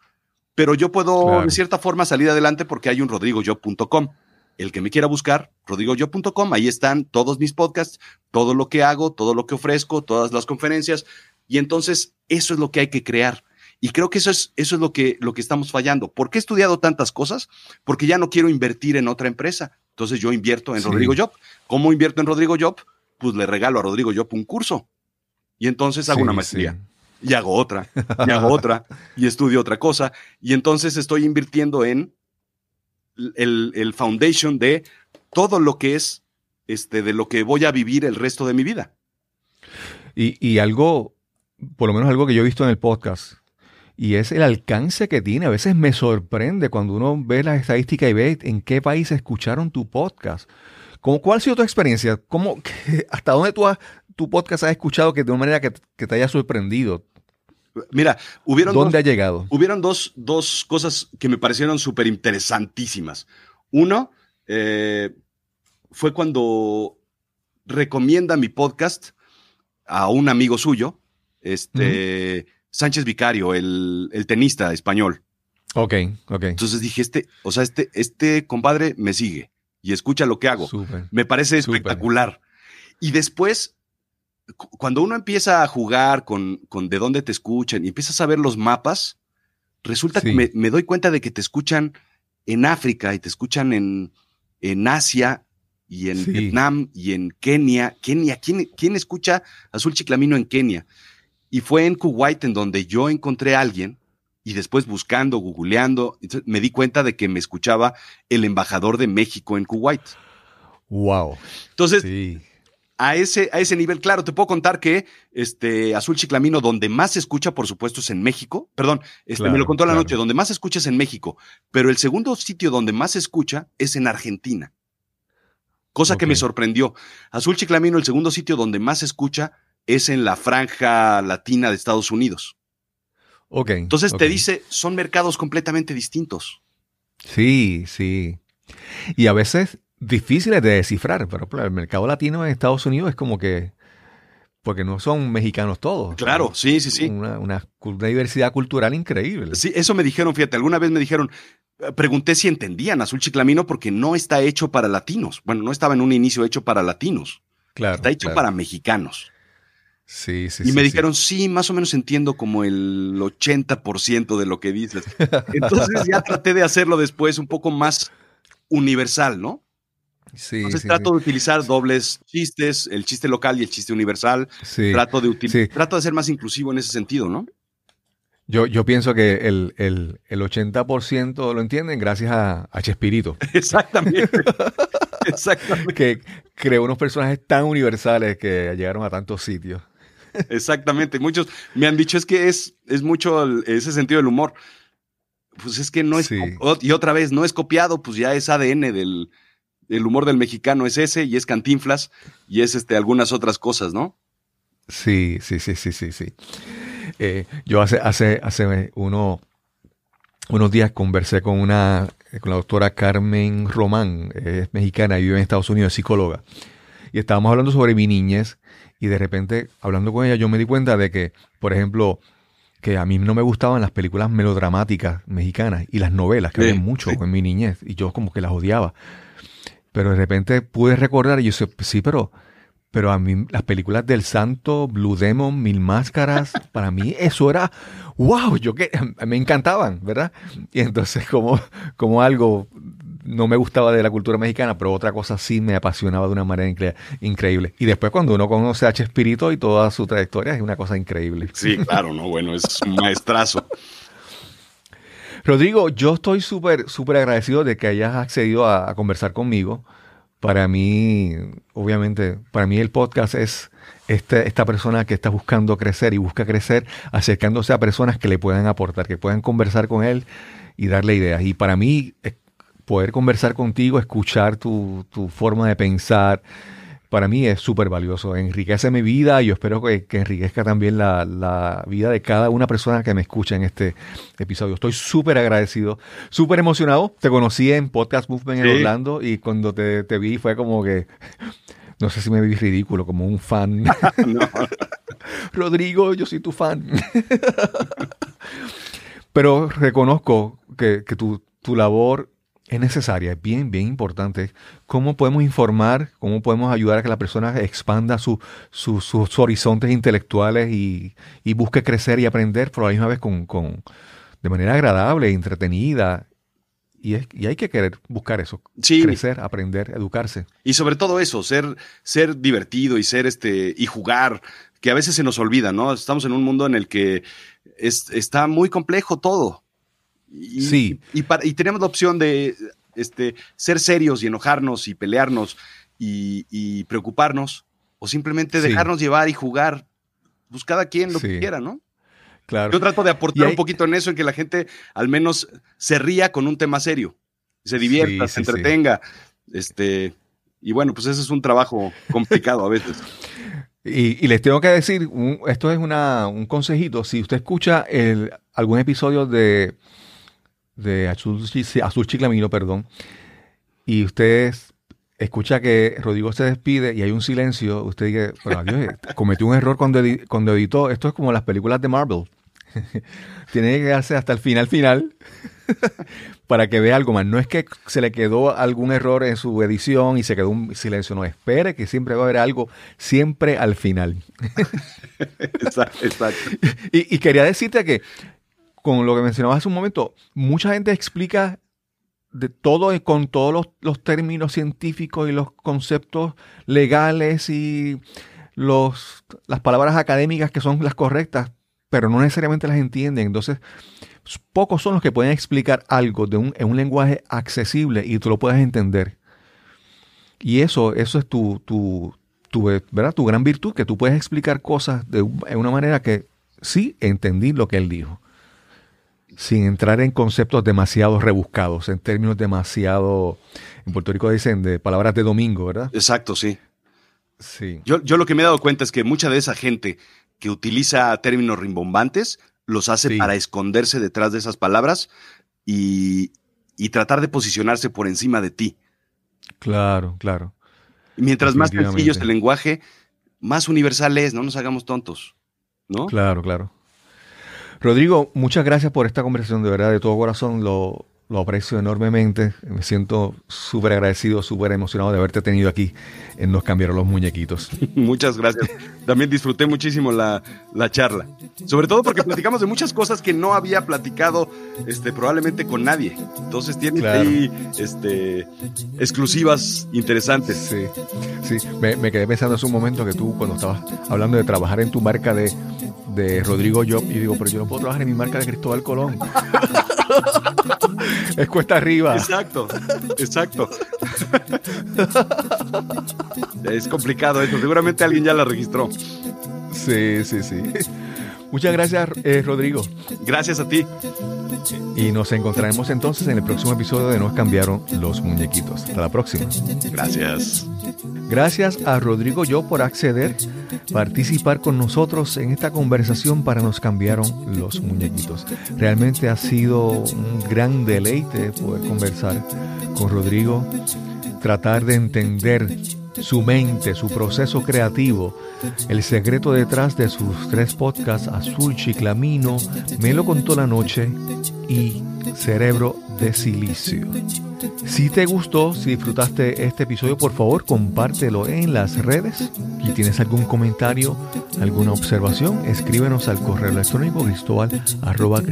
pero yo puedo de cierta forma salir adelante porque hay un rodrigoyo.com. El que me quiera buscar, rodrigoyo.com, ahí están todos mis podcasts, todo lo que hago, todo lo que ofrezco, todas las conferencias. Y entonces eso es lo que hay que crear. Y creo que eso es, eso es lo, que, lo que estamos fallando. ¿Por qué he estudiado tantas cosas? Porque ya no quiero invertir en otra empresa. Entonces yo invierto en Rodrigo Job. ¿Cómo invierto en Rodrigo Job? Pues le regalo a Rodrigo Job un curso. Y entonces hago una maestría y hago otra, y hago otra, y estudio otra cosa. Y entonces estoy invirtiendo en el, foundation de todo lo que es, este, de lo que voy a vivir el resto de mi vida. Y, algo, por lo menos algo que yo he visto en el podcast, y es el alcance que tiene. A veces me sorprende cuando uno ve las estadísticas y ve en qué país escucharon tu podcast. ¿Cómo, ¿Cuál ha sido tu experiencia? ¿Cómo, ¿Hasta dónde tú tu podcast has escuchado que de una manera que, que te haya sorprendido? Mira, hubieron. ¿Dónde ha llegado? Hubieron dos, dos cosas que me parecieron súper interesantísimas. Uno eh, fue cuando recomienda mi podcast a un amigo suyo, este Sánchez Vicario, el, tenista español. Ok, ok. Entonces dije, este, o sea, este, este compadre me sigue y escucha lo que hago. me parece espectacular. Y después cuando uno empieza a jugar con, con, de dónde te escuchan y empiezas a ver los mapas, resulta que me, doy cuenta de que te escuchan en África y te escuchan en, en Asia y en Vietnam y en Kenia. Kenia, ¿quién, ¿quién escucha Azul Chiclamino en Kenia? Y fue en Kuwait en donde yo encontré a alguien y después buscando, googleando, me di cuenta de que me escuchaba el embajador de México en Kuwait. Wow. Entonces, a ese, a ese nivel. Claro, te puedo contar que este Azul Chiclamino, donde más se escucha, por supuesto, es en México. Perdón, este, me lo contó la noche, donde más se escucha es en México. Pero el segundo sitio donde más se escucha es en Argentina. Cosa que me sorprendió. Azul Chiclamino, el segundo sitio donde más se escucha es en la franja latina de Estados Unidos. Ok. Entonces te dice, son mercados completamente distintos. Sí, sí. Y a veces difíciles de descifrar, pero el mercado latino en Estados Unidos es como que, porque no son mexicanos todos. Claro, sí, sí, sí. Una, diversidad cultural increíble. Sí, eso me dijeron, fíjate, alguna vez me dijeron, eh, pregunté si entendían Azul Chiclamino porque no está hecho para latinos. Bueno, no estaba en un inicio hecho para latinos. Claro. Está hecho para mexicanos. Sí, sí, y me sí, dijeron, sí, más o menos entiendo como el 80% de lo que dices. Entonces ya traté de hacerlo después un poco más universal, ¿no? Sí, Entonces trato de utilizar dobles chistes, el chiste local y el chiste universal. Sí. Trato de trato de ser más inclusivo en ese sentido, ¿no? Yo, yo pienso que el, el, el 80% lo entienden gracias a, a Chespirito, Exactamente. Exactamente. que creó unos personajes tan universales que llegaron a tantos sitios. Exactamente. Muchos me han dicho es que es, es mucho el- ese sentido del humor. Pues es que no es. Sí. Y otra vez, no es copiado, pues ya es ADN del el humor del mexicano, es ese, y es cantinflas, y es este, algunas otras cosas, ¿no? Sí, sí, sí, sí, sí, sí. Eh, yo hace, hace, hace uno, unos días conversé con una, con la doctora Carmen Román, es mexicana, vive en Estados Unidos, es psicóloga. Y estábamos hablando sobre mi niñez y de repente, hablando con ella, yo me di cuenta de que, por ejemplo, que a mí no me gustaban las películas melodramáticas mexicanas y las novelas, que Sí, había mucho sí. en mi niñez, y yo como que las odiaba. Pero de repente pude recordar y yo sé, sí, pero, pero a mí las películas del Santo, Blue Demon, Mil Máscaras, para mí eso era, wow, yo que me encantaban, ¿verdad? Y entonces como, como algo no me gustaba de la cultura mexicana, pero otra cosa sí me apasionaba de una manera incre- increíble. Y después cuando uno conoce a Chespirito y toda su trayectoria es una cosa increíble. Sí, claro, no, bueno, es un maestrazo. Rodrigo, yo estoy súper, súper agradecido de que hayas accedido a, a conversar conmigo. Para mí, obviamente, para mí el podcast es este, esta persona que está buscando crecer y busca crecer acercándose a personas que le puedan aportar, que puedan conversar con él y darle ideas. Y para mí, eh, poder conversar contigo, escuchar tu, tu forma de pensar, para mí es súper valioso. Enriquece mi vida y yo espero que, que enriquezca también la, la vida de cada una persona que me escucha en este episodio. Estoy súper agradecido, súper emocionado. Te conocí en Podcast Movement en. Orlando y cuando te, te vi fue como que, no sé si me vi ridículo, como un fan. Rodrigo, yo soy tu fan. Pero reconozco que, que tu, tu labor es necesaria, es bien, bien importante. ¿Cómo podemos informar, cómo podemos ayudar a que la persona expanda su- su- sus horizontes intelectuales y, y busque crecer y aprender, pero a la misma vez con, con- de manera agradable, entretenida? Y, es- y hay que querer buscar eso, Sí. crecer, aprender, educarse. Y sobre todo eso, ser, ser divertido y ser este, y jugar, que a veces se nos olvida, ¿no? Estamos en un mundo en el que es- está muy complejo todo. Y, Sí. Y, para- y tenemos la opción de este, ser serios y enojarnos y pelearnos y, y preocuparnos, o simplemente Sí. dejarnos llevar y jugar, pues cada quien lo Sí. que quiera, ¿no? Claro. Yo trato de aportar hay- un poquito en eso, en que la gente al menos se ría con un tema serio, se divierta, Sí, se entretenga. Este, y bueno, pues ese es un trabajo complicado a veces. Y, y les tengo que decir, un- esto es una, un consejito, si usted escucha el, algún episodio de, de Azul, Chi- Azul Chiclamino, perdón, y usted escucha que Rodrigo se despide y hay un silencio, usted dice, bueno, adiós, eh, cometió un error cuando, edi- cuando editó, esto es como las películas de Marvel, tiene que quedarse hasta el final final para que vea algo más. No es que se le quedó algún error en su edición y se quedó un silencio, no, espere que siempre va a haber algo, siempre al final. Exacto, exacto. Y, y quería decirte que, con lo que mencionabas hace un momento, mucha gente explica de todo con todos los, términos científicos y los conceptos legales y los, las palabras académicas que son las correctas, pero no necesariamente las entienden. Entonces, pocos son los que pueden explicar algo de un, en un lenguaje accesible y tú lo puedes entender. Y eso, eso es tu, tu, tu, ¿verdad? tu gran virtud, que tú puedes explicar cosas de una manera que sí entendí lo que él dijo, sin entrar en conceptos demasiado rebuscados, en términos demasiado, en Puerto Rico dicen de palabras de domingo, ¿verdad? Exacto, sí. Sí. Yo, yo lo que me he dado cuenta es que mucha de esa gente que utiliza términos rimbombantes los hace Sí. para esconderse detrás de esas palabras y, y tratar de posicionarse por encima de ti. Claro, claro. Y mientras más sencillo es el lenguaje, más universal es, no nos hagamos tontos. ¿No? Claro, claro. Rodrigo, muchas gracias por esta conversación, de verdad, de todo corazón lo, lo aprecio enormemente. Me siento súper agradecido, súper emocionado de haberte tenido aquí en Nos Cambiaron los Muñequitos. Muchas gracias. También disfruté muchísimo la, charla. Sobre todo porque platicamos de muchas cosas que no había platicado este, probablemente con nadie. Entonces tiene ahí este, exclusivas interesantes. Sí, sí. Me, me quedé pensando hace un momento que tú, cuando estabas hablando de trabajar en tu marca de de Rodrigo Job y digo, pero yo no puedo trabajar en mi marca de Cristóbal Colón. es cuesta arriba. Exacto, exacto. es complicado eso. Seguramente alguien ya la registró. Sí, sí, sí. Muchas gracias, eh, Rodrigo. Gracias a ti. Y nos encontraremos entonces en el próximo episodio de Nos cambiaron los muñequitos. Hasta la próxima. Gracias. Gracias a Rodrigo Yo por acceder, participar con nosotros en esta conversación para Nos cambiaron los muñequitos. Realmente ha sido un gran deleite poder conversar con Rodrigo, tratar de entender su mente, su proceso creativo, el secreto detrás de sus tres podcasts, Azul Chiclamino, Me lo contó la noche y Cerebro de Silicio. Si te gustó, si disfrutaste este episodio, por favor compártelo en las redes. Si tienes algún comentario, alguna observación, escríbenos al correo electrónico cristobal arroba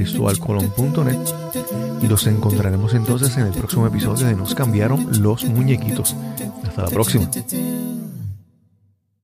y los encontraremos entonces en el próximo episodio de Nos cambiaron los muñequitos. Hasta la próxima.